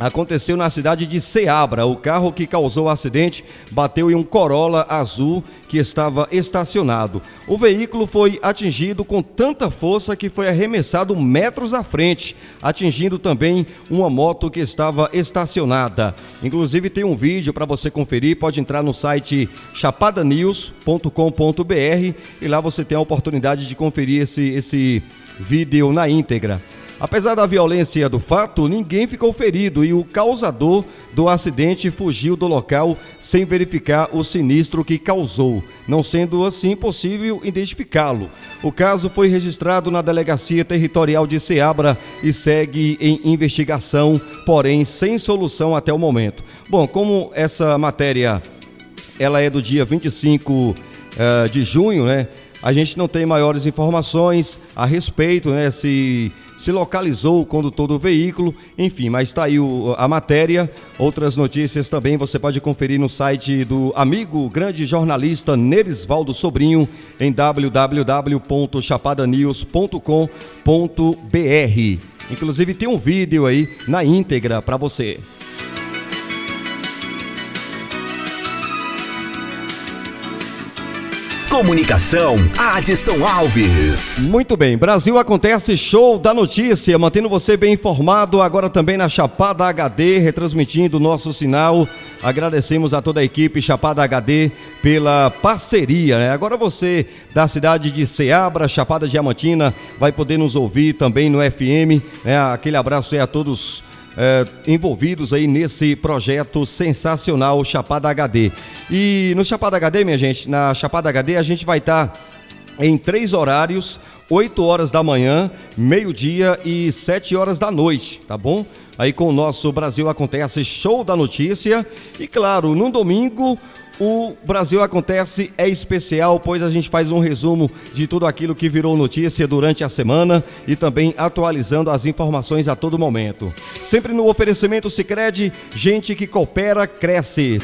aconteceu na cidade de Ceabra. O carro que causou o acidente bateu em um Corolla azul que estava estacionado. O veículo foi atingido com tanta força que foi arremessado metros à frente, atingindo também uma moto que estava estacionada. Inclusive tem um vídeo para você conferir, pode entrar no site chapadanews.com.br e lá você tem a oportunidade de conferir esse, esse vídeo na íntegra. Apesar da violência do fato, ninguém ficou ferido e o causador do acidente fugiu do local sem verificar o sinistro que causou, não sendo assim possível identificá-lo. O caso foi registrado na Delegacia Territorial de Ceabra e segue em investigação, porém sem solução até o momento. Bom, como essa matéria ela é do dia 25 uh, de junho, né? A gente não tem maiores informações a respeito, né? Se se localizou o condutor do veículo, enfim, mas está aí o, a matéria. Outras notícias também você pode conferir no site do amigo grande jornalista Nerisvaldo Sobrinho em www.chapadanews.com.br. Inclusive tem um vídeo aí na íntegra para você. Comunicação, Adson Alves. Muito bem, Brasil acontece show da notícia, mantendo você bem informado, agora também na Chapada HD, retransmitindo o nosso sinal. Agradecemos a toda a equipe Chapada HD pela parceria. Né? Agora você da cidade de Ceabra, Chapada Diamantina, vai poder nos ouvir também no FM. Né? Aquele abraço aí a todos é, envolvidos aí nesse projeto sensacional Chapada HD. E no Chapada HD, minha gente, na Chapada HD a gente vai estar tá em três horários, 8 horas da manhã, meio-dia e 7 horas da noite, tá bom? Aí com o nosso Brasil Acontece Show da Notícia. E claro, no domingo, o Brasil Acontece é especial, pois a gente faz um resumo de tudo aquilo que virou notícia durante a semana e também atualizando as informações a todo momento. Sempre no oferecimento Sicredi, gente que coopera cresce.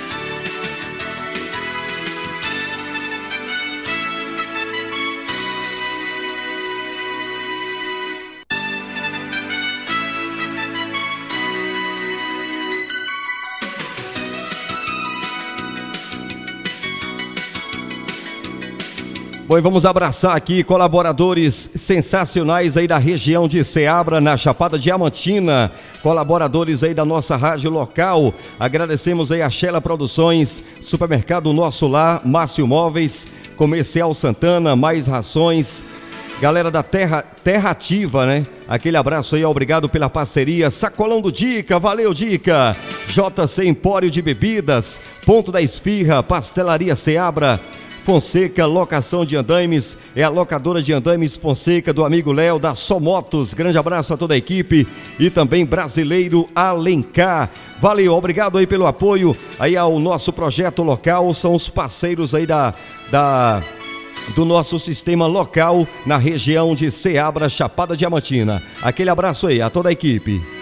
Bom, e vamos abraçar aqui colaboradores sensacionais aí da região de Ceabra, na Chapada Diamantina, colaboradores aí da nossa rádio local. Agradecemos aí a Shela Produções, Supermercado Nosso Lar, Márcio Móveis, Comercial Santana, Mais Rações, Galera da Terra, Terra Ativa, né? Aquele abraço aí, obrigado pela parceria. Sacolão do Dica, valeu Dica. JC Empório de Bebidas, Ponto da Esfirra, Pastelaria Seabra. Fonseca, locação de andames, é a locadora de andames Fonseca do amigo Léo da Somotos. Grande abraço a toda a equipe e também brasileiro Alencar. Valeu, obrigado aí pelo apoio aí ao nosso projeto local. São os parceiros aí da, da do nosso sistema local na região de Ceabra, Chapada Diamantina. Aquele abraço aí a toda a equipe.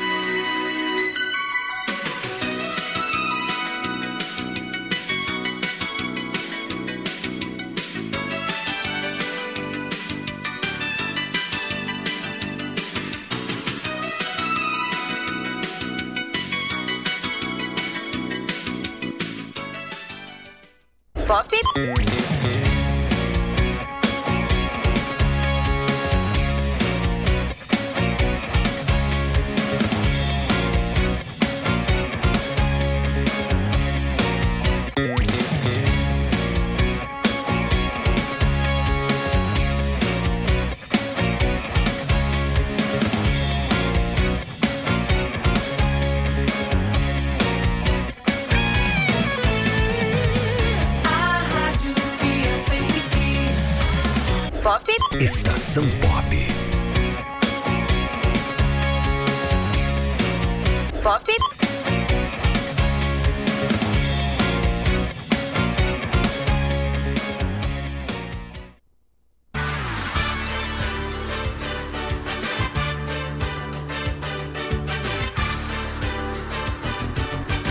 Pop.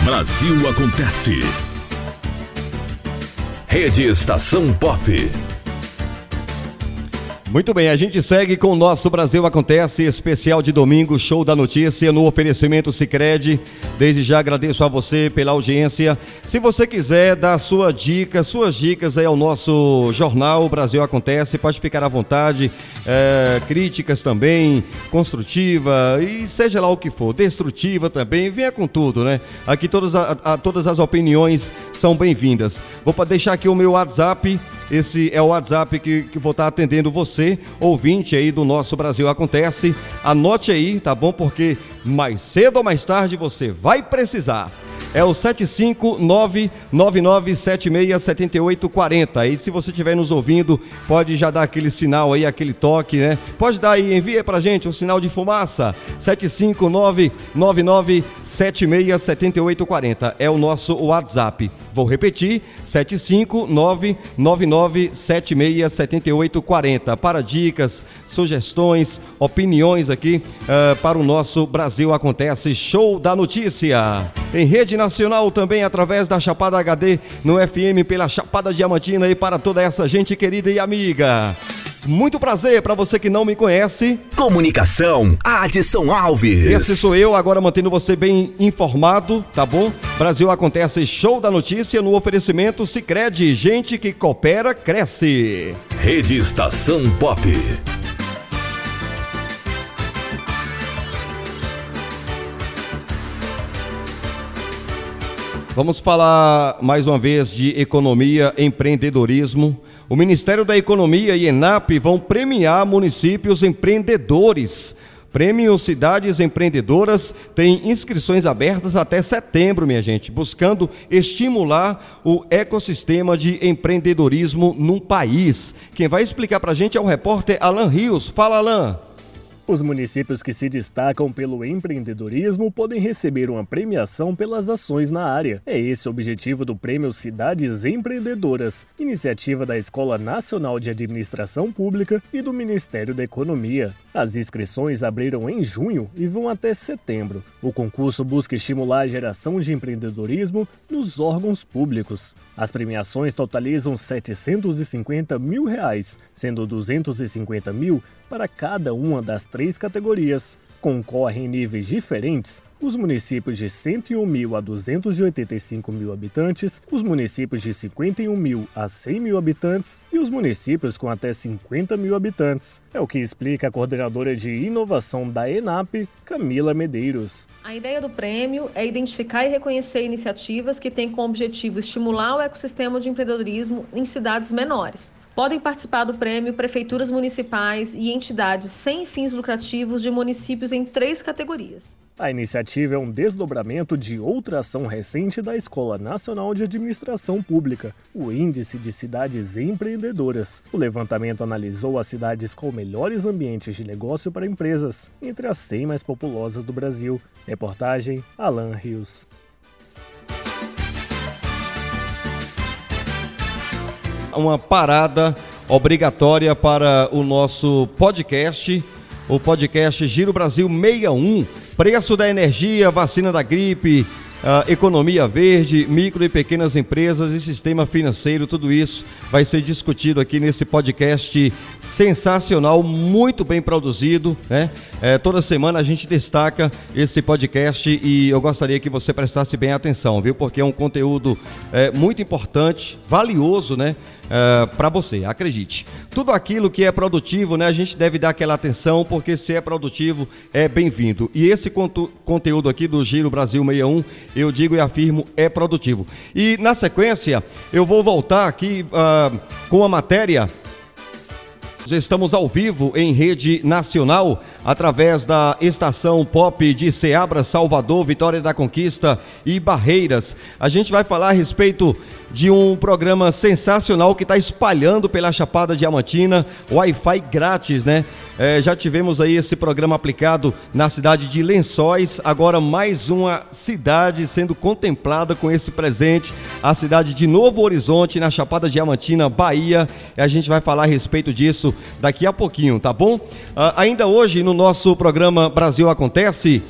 Brasil Acontece. Rede Estação Pop. Muito bem, a gente segue com o nosso Brasil Acontece, especial de domingo, show da notícia no oferecimento Sicredi. Desde já agradeço a você pela audiência. Se você quiser dar sua dica, suas dicas aí ao nosso jornal Brasil Acontece, pode ficar à vontade. É, críticas também, construtiva e seja lá o que for, destrutiva também, venha com tudo, né? Aqui todas, a- a- todas as opiniões são bem-vindas. Vou deixar aqui o meu WhatsApp. Esse é o WhatsApp que, que vou estar atendendo você, ouvinte aí do nosso Brasil Acontece. Anote aí, tá bom? Porque mais cedo ou mais tarde você vai precisar. É o 75999767840. Aí se você estiver nos ouvindo, pode já dar aquele sinal aí, aquele toque, né? Pode dar aí, envia pra gente um sinal de fumaça. 75999767840 é o nosso WhatsApp. Vou repetir, 75999767840 para dicas, sugestões, opiniões aqui eh, para o nosso Brasil Acontece Show da Notícia. Em rede nacional também através da Chapada HD no FM pela Chapada Diamantina e para toda essa gente querida e amiga. Muito prazer para você que não me conhece. Comunicação, Adson Alves. Esse sou eu, agora mantendo você bem informado, tá bom? Brasil acontece show da notícia no oferecimento Sicredi, gente que coopera cresce. Rede Estação Pop. Vamos falar mais uma vez de economia, empreendedorismo. O Ministério da Economia e Enap vão premiar municípios empreendedores. Prêmio Cidades Empreendedoras tem inscrições abertas até setembro, minha gente, buscando estimular o ecossistema de empreendedorismo num país. Quem vai explicar pra gente é o repórter Alan Rios. Fala, Alan. Os municípios que se destacam pelo empreendedorismo podem receber uma premiação pelas ações na área. É esse o objetivo do Prêmio Cidades Empreendedoras, iniciativa da Escola Nacional de Administração Pública e do Ministério da Economia. As inscrições abriram em junho e vão até setembro. O concurso busca estimular a geração de empreendedorismo nos órgãos públicos. As premiações totalizam 750 mil reais, sendo 250 mil para cada uma das três categorias: concorrem em níveis diferentes os municípios de 101 mil a 285 mil habitantes, os municípios de 51 mil a 100 mil habitantes e os municípios com até 50 mil habitantes. É o que explica a coordenadora de inovação da ENAP, Camila Medeiros. A ideia do prêmio é identificar e reconhecer iniciativas que têm como objetivo estimular o ecossistema de empreendedorismo em cidades menores. Podem participar do prêmio prefeituras municipais e entidades sem fins lucrativos de municípios em três categorias. A iniciativa é um desdobramento de outra ação recente da Escola Nacional de Administração Pública, o Índice de Cidades Empreendedoras. O levantamento analisou as cidades com melhores ambientes de negócio para empresas, entre as 100 mais populosas do Brasil. Reportagem Alan Rios. Uma parada obrigatória para o nosso podcast, o podcast Giro Brasil 61 Preço da energia, vacina da gripe, economia verde, micro e pequenas empresas e sistema financeiro, tudo isso vai ser discutido aqui nesse podcast sensacional, muito bem produzido, né? É, toda semana a gente destaca esse podcast e eu gostaria que você prestasse bem atenção, viu? Porque é um conteúdo é, muito importante, valioso, né? Uh, para você, acredite. Tudo aquilo que é produtivo, né, a gente deve dar aquela atenção, porque se é produtivo, é bem-vindo. E esse conteúdo aqui do Giro Brasil 61, eu digo e afirmo, é produtivo. E na sequência, eu vou voltar aqui uh, com a matéria Estamos ao vivo em rede nacional através da estação Pop de Ceabra, Salvador, Vitória da Conquista e Barreiras. A gente vai falar a respeito de um programa sensacional que está espalhando pela Chapada Diamantina, Wi-Fi grátis, né? É, já tivemos aí esse programa aplicado na cidade de Lençóis, agora mais uma cidade sendo contemplada com esse presente, a cidade de Novo Horizonte, na Chapada Diamantina, Bahia. E a gente vai falar a respeito disso daqui a pouquinho, tá bom? Uh, ainda hoje no nosso programa Brasil Acontece,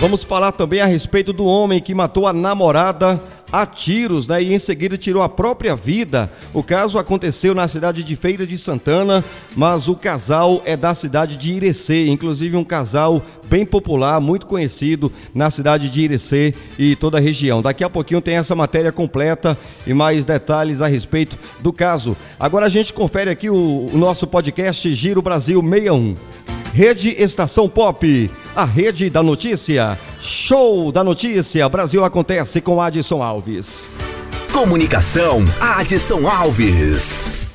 vamos falar também a respeito do homem que matou a namorada a tiros, né? E em seguida tirou a própria vida. O caso aconteceu na cidade de Feira de Santana, mas o casal é da cidade de Irecê, inclusive um casal bem popular, muito conhecido na cidade de Irecê e toda a região. Daqui a pouquinho tem essa matéria completa e mais detalhes a respeito do caso. Agora a gente confere aqui o, o nosso podcast Giro Brasil 61. Rede Estação Pop, a rede da notícia. Show da notícia. Brasil acontece com Adson Alves. Comunicação, Adson Alves.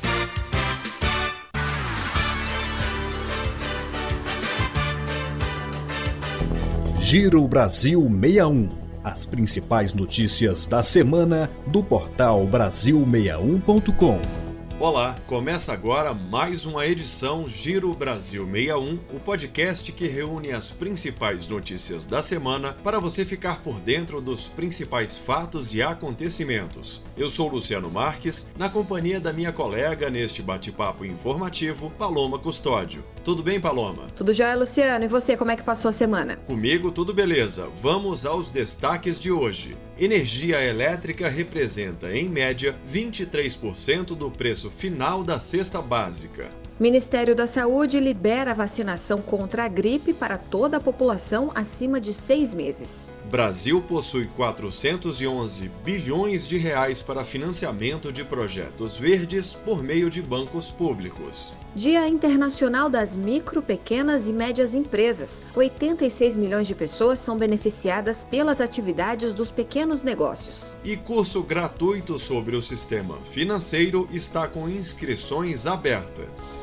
Giro Brasil 61. As principais notícias da semana do portal Brasil61.com. Olá, começa agora mais uma edição Giro Brasil 61, o podcast que reúne as principais notícias da semana para você ficar por dentro dos principais fatos e acontecimentos. Eu sou Luciano Marques, na companhia da minha colega neste bate-papo informativo, Paloma Custódio. Tudo bem, Paloma? Tudo jóia, Luciano. E você, como é que passou a semana? Comigo tudo beleza. Vamos aos destaques de hoje. Energia elétrica representa, em média, 23% do preço final da cesta básica. Ministério da Saúde libera a vacinação contra a gripe para toda a população acima de seis meses. Brasil possui 411 bilhões de reais para financiamento de projetos verdes por meio de bancos públicos. Dia Internacional das Micro, Pequenas e Médias Empresas. 86 milhões de pessoas são beneficiadas pelas atividades dos pequenos negócios. E curso gratuito sobre o sistema financeiro está com inscrições abertas.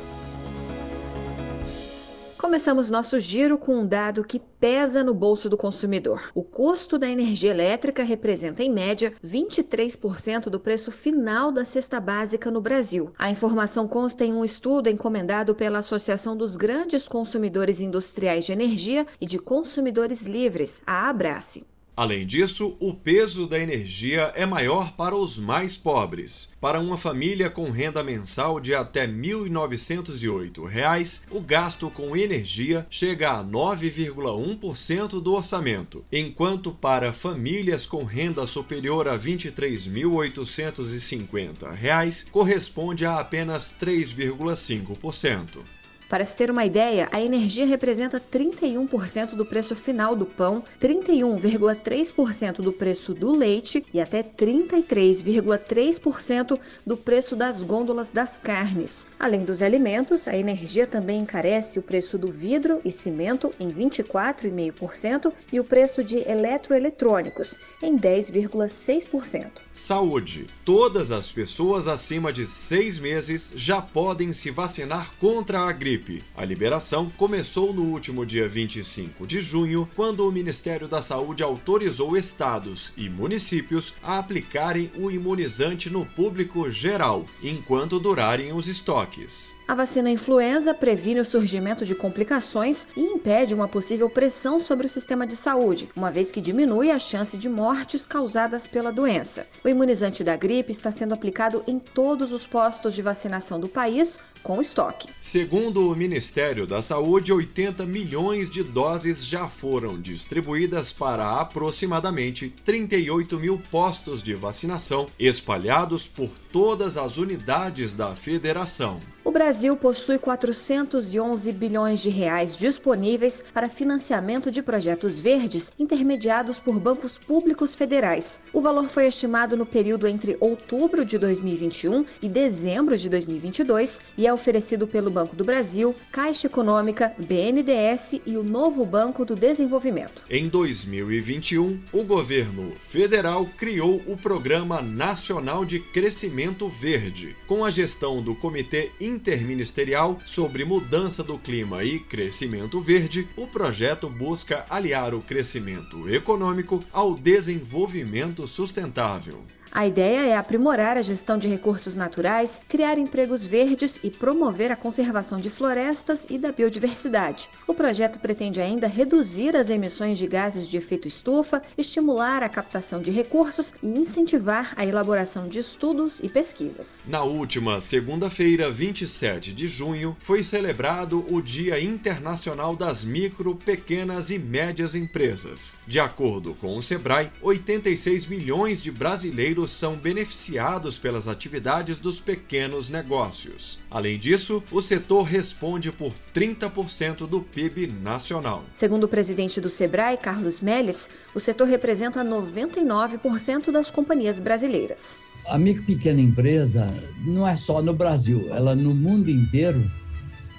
Começamos nosso giro com um dado que pesa no bolso do consumidor. O custo da energia elétrica representa, em média, 23% do preço final da cesta básica no Brasil. A informação consta em um estudo encomendado pela Associação dos Grandes Consumidores Industriais de Energia e de Consumidores Livres, a Abrace. Além disso, o peso da energia é maior para os mais pobres. Para uma família com renda mensal de até R$ 1.908, o gasto com energia chega a 9,1% do orçamento, enquanto para famílias com renda superior a R$ 23.850 corresponde a apenas 3,5%. Para se ter uma ideia, a energia representa 31% do preço final do pão, 31,3% do preço do leite e até 33,3% do preço das gôndolas das carnes. Além dos alimentos, a energia também encarece o preço do vidro e cimento em 24,5% e o preço de eletroeletrônicos em 10,6%. Saúde. Todas as pessoas acima de seis meses já podem se vacinar contra a gripe. A liberação começou no último dia 25 de junho, quando o Ministério da Saúde autorizou estados e municípios a aplicarem o imunizante no público geral, enquanto durarem os estoques. A vacina influenza previne o surgimento de complicações e impede uma possível pressão sobre o sistema de saúde, uma vez que diminui a chance de mortes causadas pela doença. O imunizante da gripe está sendo aplicado em todos os postos de vacinação do país, com estoque. Segundo o Ministério da Saúde, 80 milhões de doses já foram distribuídas para aproximadamente 38 mil postos de vacinação espalhados por todas as unidades da federação. O Brasil possui 411 bilhões de reais disponíveis para financiamento de projetos verdes intermediados por bancos públicos federais. O valor foi estimado no período entre outubro de 2021 e dezembro de 2022 e é oferecido pelo Banco do Brasil, Caixa Econômica, BNDES e o Novo Banco do Desenvolvimento. Em 2021, o governo federal criou o Programa Nacional de Crescimento Verde, com a gestão do Comitê Interministerial sobre Mudança do Clima e Crescimento Verde. O projeto busca aliar o crescimento econômico ao desenvolvimento sustentável. A ideia é aprimorar a gestão de recursos naturais, criar empregos verdes e promover a conservação de florestas e da biodiversidade. O projeto pretende ainda reduzir as emissões de gases de efeito estufa, estimular a captação de recursos e incentivar a elaboração de estudos e pesquisas. Na última segunda-feira, 27 de junho, foi celebrado o Dia Internacional das Micro, Pequenas e Médias Empresas. De acordo com o Sebrae, 86 milhões de brasileiros são beneficiados pelas atividades dos pequenos negócios. Além disso, o setor responde por 30% do PIB nacional. Segundo o presidente do Sebrae, Carlos Melles, o setor representa 99% das companhias brasileiras. A micro e pequena empresa não é só no Brasil, ela no mundo inteiro,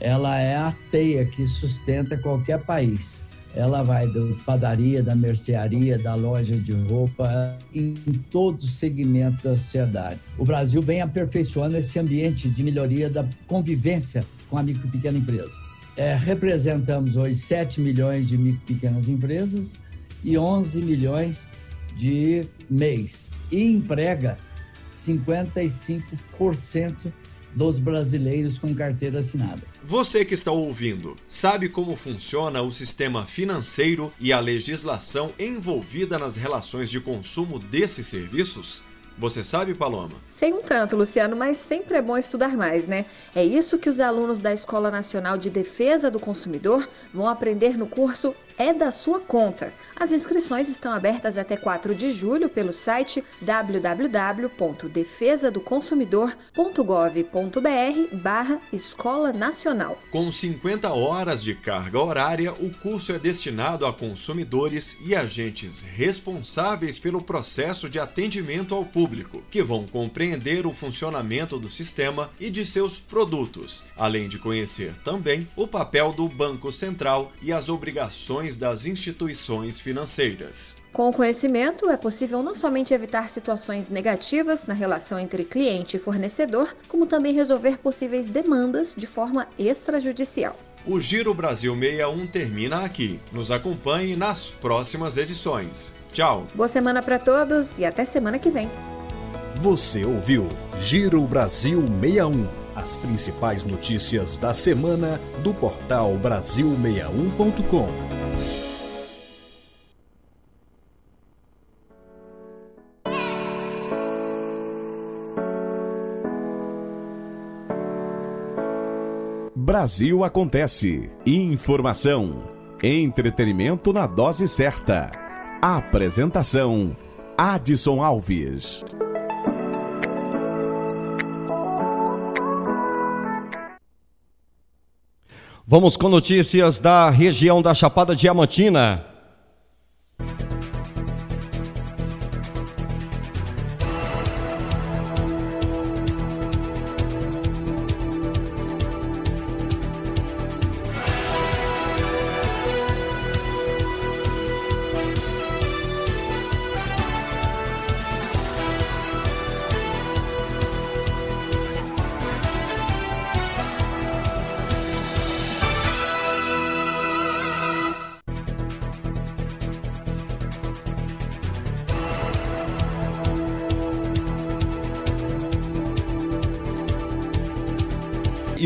ela é a teia que sustenta qualquer país. Ela vai da padaria, da mercearia, da loja de roupa, em todos os segmentos da sociedade. O Brasil vem aperfeiçoando esse ambiente de melhoria da convivência com a micro e pequena empresa. É, representamos hoje 7 milhões de micro e pequenas empresas e 11 milhões de MEIs. E emprega 55% dos brasileiros com carteira assinada. Você que está ouvindo, sabe como funciona o sistema financeiro e a legislação envolvida nas relações de consumo desses serviços? Você sabe, Paloma? Sei um tanto, Luciano, mas sempre é bom estudar mais, né? É isso que os alunos da Escola Nacional de Defesa do Consumidor vão aprender no curso É da Sua Conta. As inscrições estão abertas até 4 de julho pelo site www.defesadoconsumidor.gov.br barra Escola Nacional. Com 50 horas de carga horária, o curso é destinado a consumidores e agentes responsáveis pelo processo de atendimento ao público, que vão compreender o funcionamento do sistema e de seus produtos, além de conhecer também o papel do Banco Central e as obrigações das instituições financeiras. Com o conhecimento, é possível não somente evitar situações negativas na relação entre cliente e fornecedor, como também resolver possíveis demandas de forma extrajudicial. O Giro Brasil 61 termina aqui. Nos acompanhe nas próximas edições. Tchau! Boa semana para todos e até semana que vem. Você ouviu Giro Brasil 61. As principais notícias da semana do portal Brasil61.com. Brasil Acontece. Informação. Entretenimento na dose certa. Apresentação: Adson Alves. Vamos com notícias da região da Chapada Diamantina.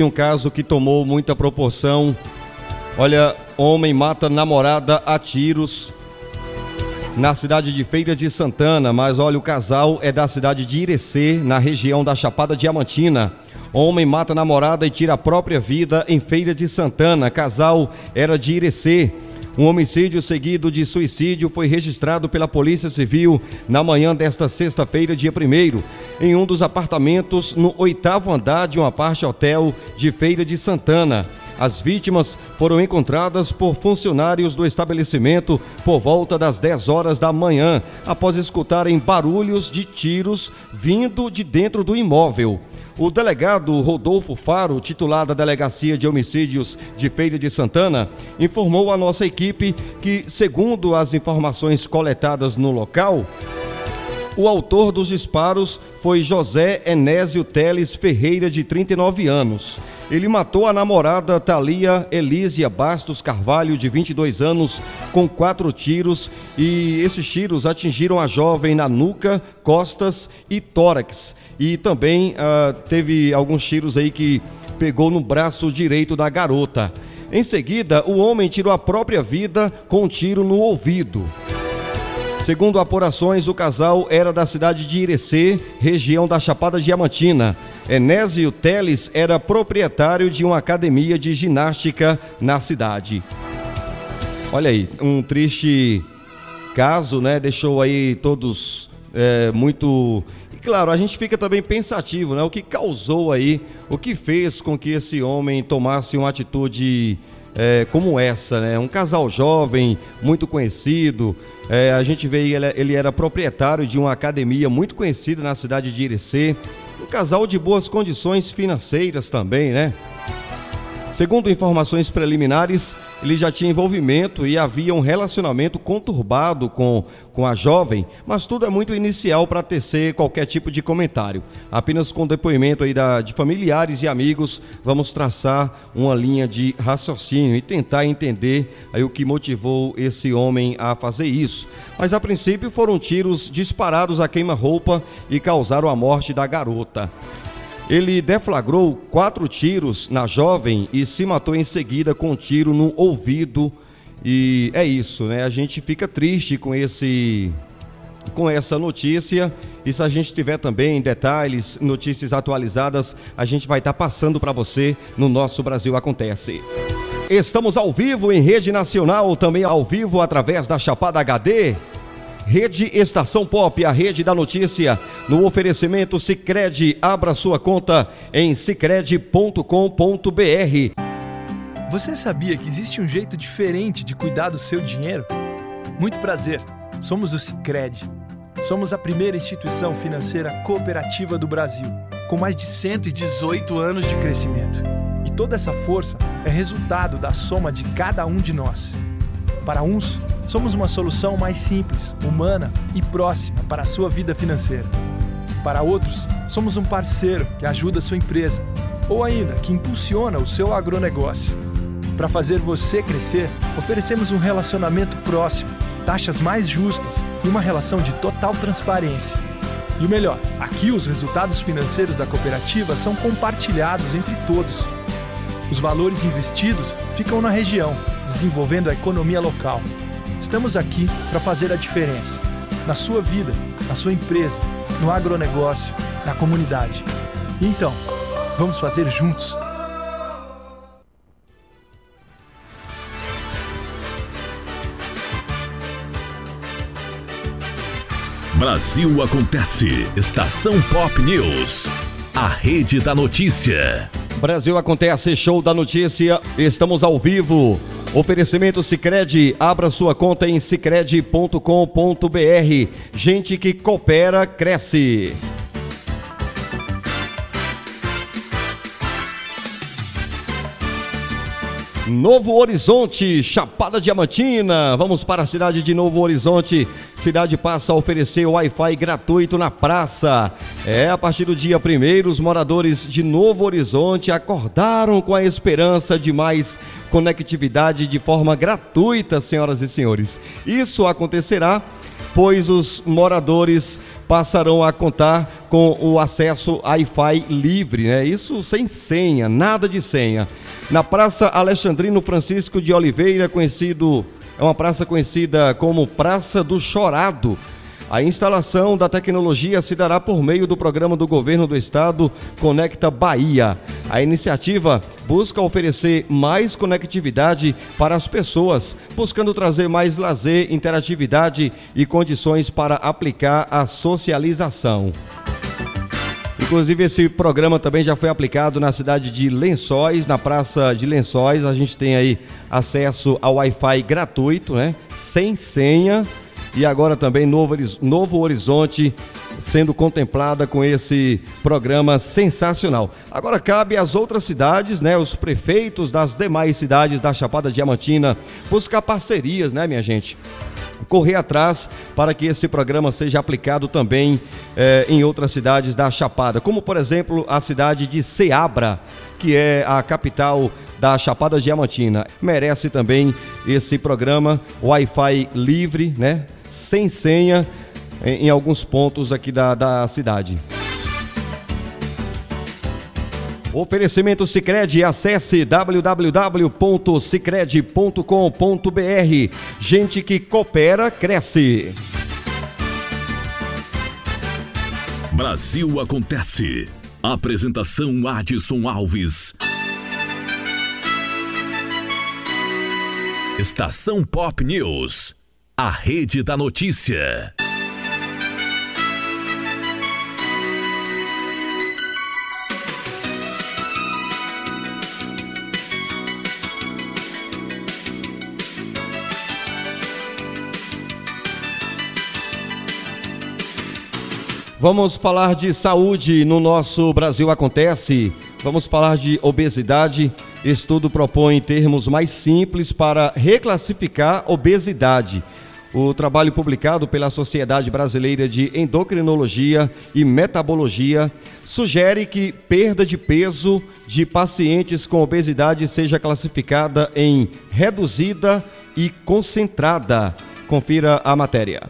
Um caso que tomou muita proporção. Olha, homem mata namorada a tiros na cidade de Feira de Santana, mas olha, o casal é da cidade de Irecê, na região da Chapada Diamantina. Homem mata namorada e tira a própria vida em Feira de Santana. Casal era de Irecê. Um homicídio seguido de suicídio foi registrado pela Polícia Civil na manhã desta sexta-feira, dia 1 em um dos apartamentos no oitavo andar de uma parte hotel de Feira de Santana. As vítimas foram encontradas por funcionários do estabelecimento por volta das 10 horas da manhã, após escutarem barulhos de tiros vindo de dentro do imóvel. O delegado Rodolfo Faro, titular da Delegacia de Homicídios de Feira de Santana, informou à nossa equipe que, segundo as informações coletadas no local, o autor dos disparos foi José Enésio Teles Ferreira, de 39 anos. Ele matou a namorada Thalia Elísia Bastos Carvalho, de 22 anos, com quatro tiros e esses tiros atingiram a jovem na nuca, costas e tórax e também uh, teve alguns tiros aí que pegou no braço direito da garota. Em seguida, o homem tirou a própria vida com um tiro no ouvido. Segundo apurações, o casal era da cidade de Irecê, região da Chapada Diamantina. Enésio Teles era proprietário de uma academia de ginástica na cidade. Olha aí, um triste caso, né? Deixou aí todos é, muito claro, a gente fica também pensativo, né? O que causou aí, o que fez com que esse homem tomasse uma atitude é, como essa, né? Um casal jovem, muito conhecido. É, a gente vê ele, ele era proprietário de uma academia muito conhecida na cidade de Irecê. Um casal de boas condições financeiras também, né? Segundo informações preliminares, ele já tinha envolvimento e havia um relacionamento conturbado com, com a jovem, mas tudo é muito inicial para tecer qualquer tipo de comentário. Apenas com depoimento aí da, de familiares e amigos, vamos traçar uma linha de raciocínio e tentar entender aí o que motivou esse homem a fazer isso. Mas a princípio foram tiros disparados a queima-roupa e causaram a morte da garota. Ele deflagrou quatro tiros na jovem e se matou em seguida com um tiro no ouvido. E é isso, né? A gente fica triste com esse com essa notícia. E se a gente tiver também detalhes, notícias atualizadas, a gente vai estar tá passando para você no nosso Brasil Acontece. Estamos ao vivo em rede nacional, também ao vivo através da Chapada HD Rede Estação Pop, a rede da notícia, no oferecimento Sicredi, abra sua conta em sicredi.com.br. Você sabia que existe um jeito diferente de cuidar do seu dinheiro? Muito prazer. Somos o Sicredi. Somos a primeira instituição financeira cooperativa do Brasil, com mais de 118 anos de crescimento. E toda essa força é resultado da soma de cada um de nós. Para uns, somos uma solução mais simples, humana e próxima para a sua vida financeira. Para outros, somos um parceiro que ajuda a sua empresa ou ainda que impulsiona o seu agronegócio. Para fazer você crescer, oferecemos um relacionamento próximo, taxas mais justas e uma relação de total transparência. E o melhor, aqui os resultados financeiros da cooperativa são compartilhados entre todos. Os valores investidos ficam na região desenvolvendo a economia local. Estamos aqui para fazer a diferença na sua vida, na sua empresa, no agronegócio, na comunidade. Então, vamos fazer juntos. Brasil Acontece. Estação Pop News. A rede da notícia. Brasil acontece show da notícia. Estamos ao vivo. Oferecimento Sicredi, abra sua conta em sicredi.com.br. Gente que coopera cresce. Novo Horizonte, Chapada Diamantina. Vamos para a cidade de Novo Horizonte. Cidade passa a oferecer Wi-Fi gratuito na praça. É, a partir do dia 1 os moradores de Novo Horizonte acordaram com a esperança de mais conectividade de forma gratuita, senhoras e senhores. Isso acontecerá pois os moradores passarão a contar com o acesso Wi-Fi livre, né? Isso sem senha, nada de senha. Na Praça Alexandrino Francisco de Oliveira, conhecido é uma praça conhecida como Praça do Chorado. A instalação da tecnologia se dará por meio do programa do governo do estado Conecta Bahia. A iniciativa busca oferecer mais conectividade para as pessoas, buscando trazer mais lazer, interatividade e condições para aplicar a socialização. Inclusive, esse programa também já foi aplicado na cidade de Lençóis, na Praça de Lençóis. A gente tem aí acesso ao Wi-Fi gratuito, né? Sem senha e agora também Novo, Novo Horizonte sendo contemplada com esse programa sensacional. Agora cabe às outras cidades, né, os prefeitos das demais cidades da Chapada Diamantina buscar parcerias, né, minha gente? correr atrás para que esse programa seja aplicado também eh, em outras cidades da Chapada, como por exemplo a cidade de Ceabra, que é a capital da Chapada Diamantina. Merece também esse programa Wi-Fi livre, né? Sem senha em, em alguns pontos aqui da, da cidade. Oferecimento Sicredi, acesse www.sicredi.com.br. Gente que coopera cresce. Brasil acontece. Apresentação Adson Alves. Estação Pop News. A Rede da Notícia. Vamos falar de saúde no nosso Brasil Acontece. Vamos falar de obesidade. Estudo propõe termos mais simples para reclassificar obesidade. O trabalho publicado pela Sociedade Brasileira de Endocrinologia e Metabologia sugere que perda de peso de pacientes com obesidade seja classificada em reduzida e concentrada. Confira a matéria.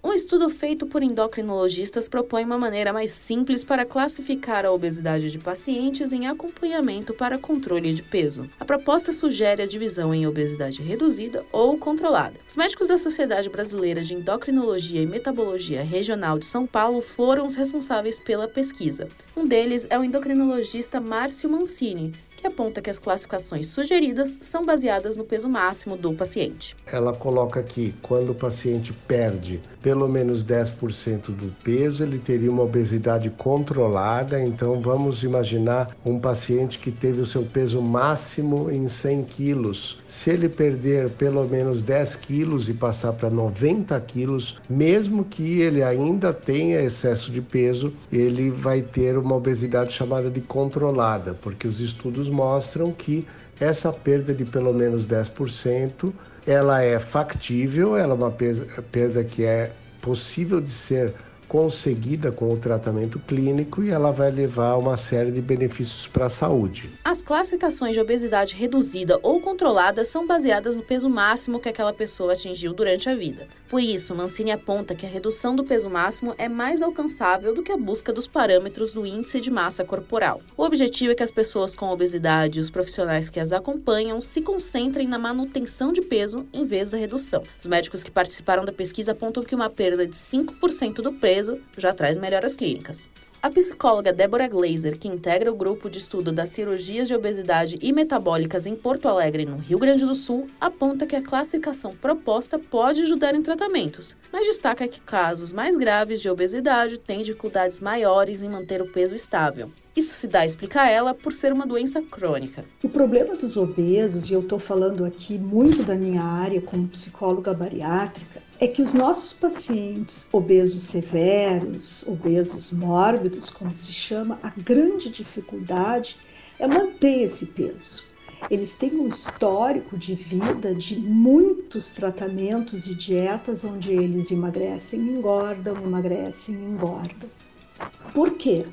Um estudo feito por endocrinologistas propõe uma maneira mais simples para classificar a obesidade de pacientes em acompanhamento para controle de peso. A proposta sugere a divisão em obesidade reduzida ou controlada. Os médicos da Sociedade Brasileira de Endocrinologia e Metabologia Regional de São Paulo foram os responsáveis pela pesquisa. Um deles é o endocrinologista Márcio Mancini, que aponta que as classificações sugeridas são baseadas no peso máximo do paciente. Ela coloca que quando o paciente perde pelo menos 10% do peso, ele teria uma obesidade controlada. Então vamos imaginar um paciente que teve o seu peso máximo em 100 quilos. Se ele perder pelo menos 10 quilos e passar para 90 quilos, mesmo que ele ainda tenha excesso de peso, ele vai ter uma obesidade chamada de controlada, porque os estudos mostram que essa perda de pelo menos 10%, ela é factível, ela é uma perda que é possível de ser conseguida com o tratamento clínico e ela vai levar uma série de benefícios para a saúde. As classificações de obesidade reduzida ou controlada são baseadas no peso máximo que aquela pessoa atingiu durante a vida. Por isso, Mancini aponta que a redução do peso máximo é mais alcançável do que a busca dos parâmetros do índice de massa corporal. O objetivo é que as pessoas com obesidade e os profissionais que as acompanham se concentrem na manutenção de peso em vez da redução. Os médicos que participaram da pesquisa apontam que uma perda de 5% do peso já traz melhoras clínicas. A psicóloga Débora Glazer, que integra o grupo de estudo das cirurgias de obesidade e metabólicas em Porto Alegre, no Rio Grande do Sul, aponta que a classificação proposta pode ajudar em tratamentos, mas destaca que casos mais graves de obesidade têm dificuldades maiores em manter o peso estável. Isso se dá, explica ela, por ser uma doença crônica. O problema dos obesos, e eu estou falando aqui muito da minha área como psicóloga bariátrica, é que os nossos pacientes obesos severos, obesos mórbidos, como se chama, a grande dificuldade é manter esse peso. Eles têm um histórico de vida de muitos tratamentos e dietas onde eles emagrecem, engordam, emagrecem, engordam. Por quê?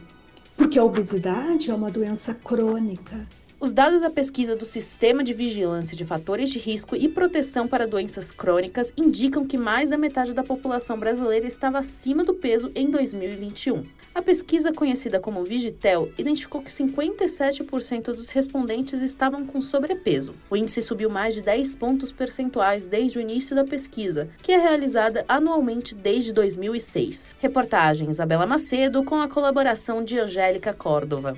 Porque a obesidade é uma doença crônica os dados da pesquisa do Sistema de Vigilância de Fatores de Risco e Proteção para Doenças Crônicas indicam que mais da metade da população brasileira estava acima do peso em 2021. A pesquisa, conhecida como Vigitel, identificou que 57% dos respondentes estavam com sobrepeso. O índice subiu mais de 10 pontos percentuais desde o início da pesquisa, que é realizada anualmente desde 2006. Reportagem Isabela Macedo com a colaboração de Angélica Córdova.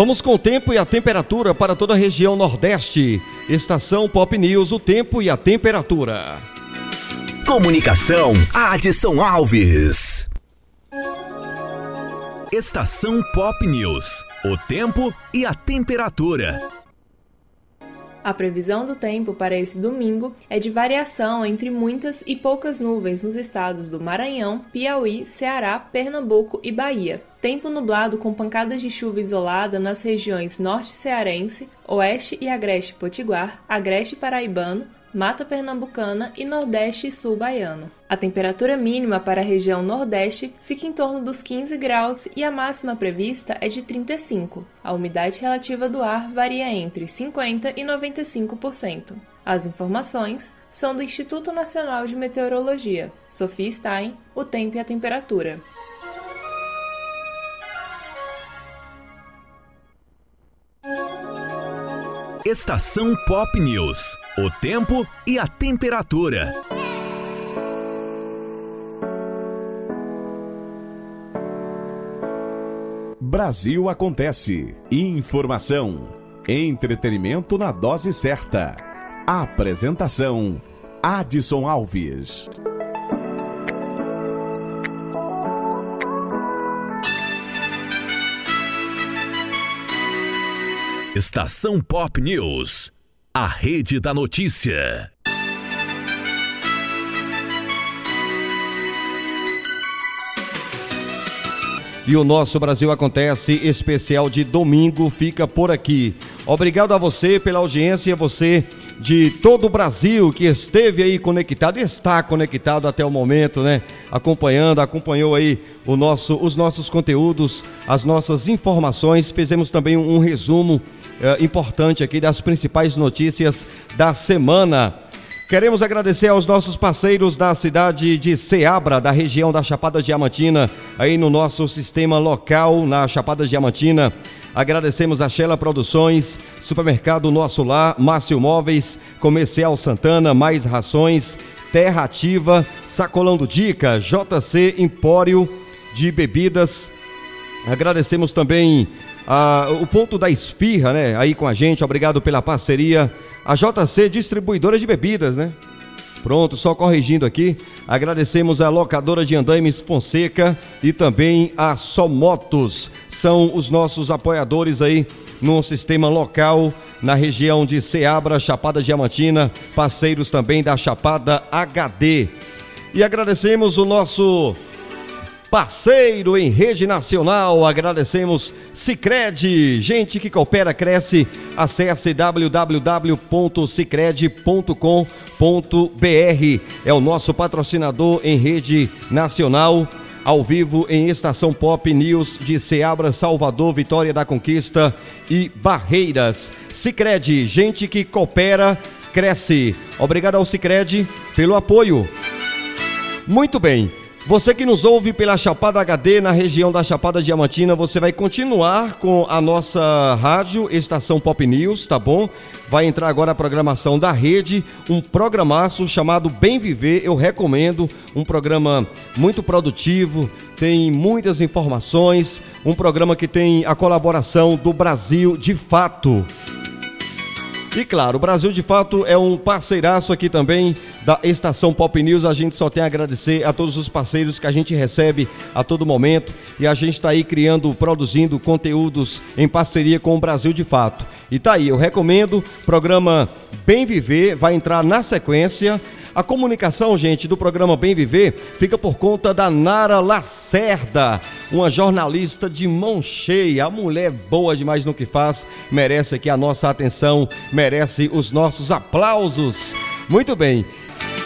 Vamos com o tempo e a temperatura para toda a região Nordeste. Estação Pop News, o tempo e a temperatura. Comunicação, Adson Alves. Estação Pop News, o tempo e a temperatura. A previsão do tempo para esse domingo é de variação entre muitas e poucas nuvens nos estados do Maranhão, Piauí, Ceará, Pernambuco e Bahia. Tempo nublado com pancadas de chuva isolada nas regiões norte cearense, oeste e agreste potiguar, agreste paraibano, Mata Pernambucana e Nordeste e Sul Baiano. A temperatura mínima para a região Nordeste fica em torno dos 15 graus e a máxima prevista é de 35. A umidade relativa do ar varia entre 50% e 95%. As informações são do Instituto Nacional de Meteorologia. Sofia Stein, o tempo e a temperatura. Estação Pop News. O tempo e a temperatura. Brasil acontece. Informação. Entretenimento na dose certa. Apresentação: Adson Alves. Estação Pop News. A rede da notícia. E o nosso Brasil Acontece especial de domingo fica por aqui. Obrigado a você pela audiência, você de todo o Brasil que esteve aí conectado está conectado até o momento, né? Acompanhando, acompanhou aí o nosso, os nossos conteúdos, as nossas informações. Fizemos também um resumo eh, importante aqui das principais notícias da semana. Queremos agradecer aos nossos parceiros da cidade de Ceabra, da região da Chapada Diamantina, aí no nosso sistema local na Chapada Diamantina. Agradecemos a Shella Produções, Supermercado Nosso Lar, Márcio Móveis, Comercial Santana, Mais Rações, Terra Ativa, Sacolão do Dica, JC Empório de Bebidas. Agradecemos também ah, o ponto da esfirra, né? Aí com a gente, obrigado pela parceria. A JC Distribuidora de Bebidas, né? Pronto, só corrigindo aqui. Agradecemos a locadora de andaimes Fonseca e também a Somotos. São os nossos apoiadores aí no sistema local na região de Ceabra, Chapada Diamantina, parceiros também da Chapada HD. E agradecemos o nosso parceiro em rede nacional. Agradecemos Sicredi, gente que coopera cresce. Acesse www.sicredi.com.br. É o nosso patrocinador em rede nacional. Ao vivo em Estação Pop News de Ceabra, Salvador, Vitória da Conquista e Barreiras. Sicredi, gente que coopera, cresce. Obrigado ao Sicredi pelo apoio. Muito bem. Você que nos ouve pela Chapada HD na região da Chapada Diamantina, você vai continuar com a nossa rádio Estação Pop News, tá bom? Vai entrar agora a programação da rede, um programaço chamado Bem Viver, eu recomendo, um programa muito produtivo, tem muitas informações, um programa que tem a colaboração do Brasil de fato. E claro, o Brasil de fato é um parceiraço aqui também da Estação Pop News. A gente só tem a agradecer a todos os parceiros que a gente recebe a todo momento e a gente está aí criando, produzindo conteúdos em parceria com o Brasil de fato. E tá aí, eu recomendo, programa Bem Viver vai entrar na sequência. A comunicação, gente, do programa Bem Viver fica por conta da Nara Lacerda, uma jornalista de mão cheia. A mulher boa demais no que faz, merece aqui a nossa atenção, merece os nossos aplausos. Muito bem.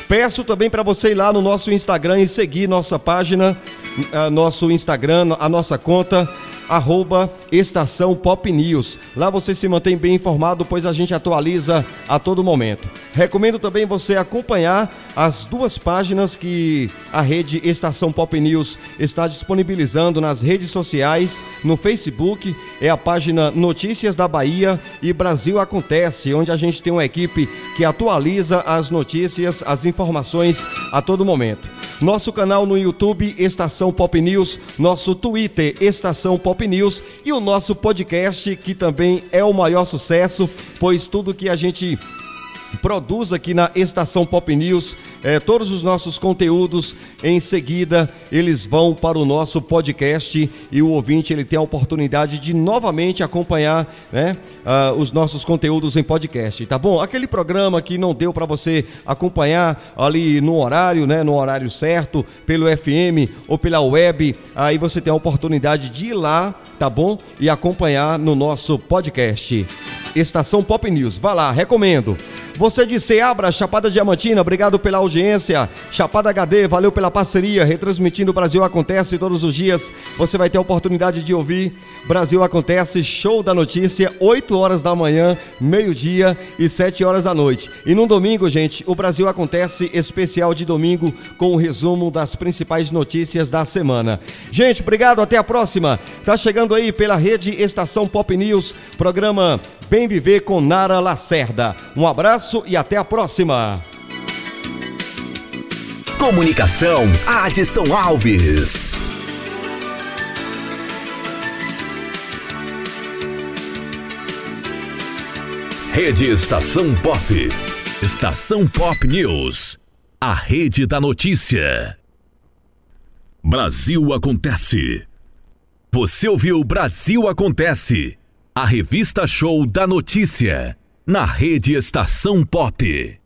Peço também para você ir lá no nosso Instagram e seguir nossa página, uh, nosso Instagram, a nossa conta arroba Estação Pop News. Lá você se mantém bem informado, pois a gente atualiza a todo momento. Recomendo também você acompanhar as duas páginas que a rede Estação Pop News está disponibilizando nas redes sociais, no Facebook, é a página Notícias da Bahia e Brasil Acontece, onde a gente tem uma equipe que atualiza as notícias, as informações a todo momento. Nosso canal no YouTube Estação Pop News, nosso Twitter Estação Pop News e o nosso podcast que também é o maior sucesso, pois tudo que a gente produz aqui na Estação Pop News. É, todos os nossos conteúdos, em seguida, eles vão para o nosso podcast e o ouvinte ele tem a oportunidade de novamente acompanhar né, uh, os nossos conteúdos em podcast, tá bom? Aquele programa que não deu para você acompanhar ali no horário, né, no horário certo, pelo FM ou pela web, aí você tem a oportunidade de ir lá, tá bom? E acompanhar no nosso podcast. Estação Pop News. Vá lá, recomendo. Você de Seabra, Chapada Diamantina, obrigado pela audiência. Chapada HD, valeu pela parceria, retransmitindo o Brasil Acontece todos os dias. Você vai ter a oportunidade de ouvir Brasil Acontece, show da notícia, 8 horas da manhã, meio-dia e 7 horas da noite. E no domingo, gente, o Brasil Acontece especial de domingo com o resumo das principais notícias da semana. Gente, obrigado, até a próxima. Tá chegando aí pela rede Estação Pop News, programa Bem Viver com Nara Lacerda. Um abraço e até a próxima. Comunicação Adson Alves. Rede Estação Pop. Estação Pop News. A rede da notícia. Brasil Acontece. Você ouviu Brasil Acontece? A revista show da notícia. Na rede Estação Pop.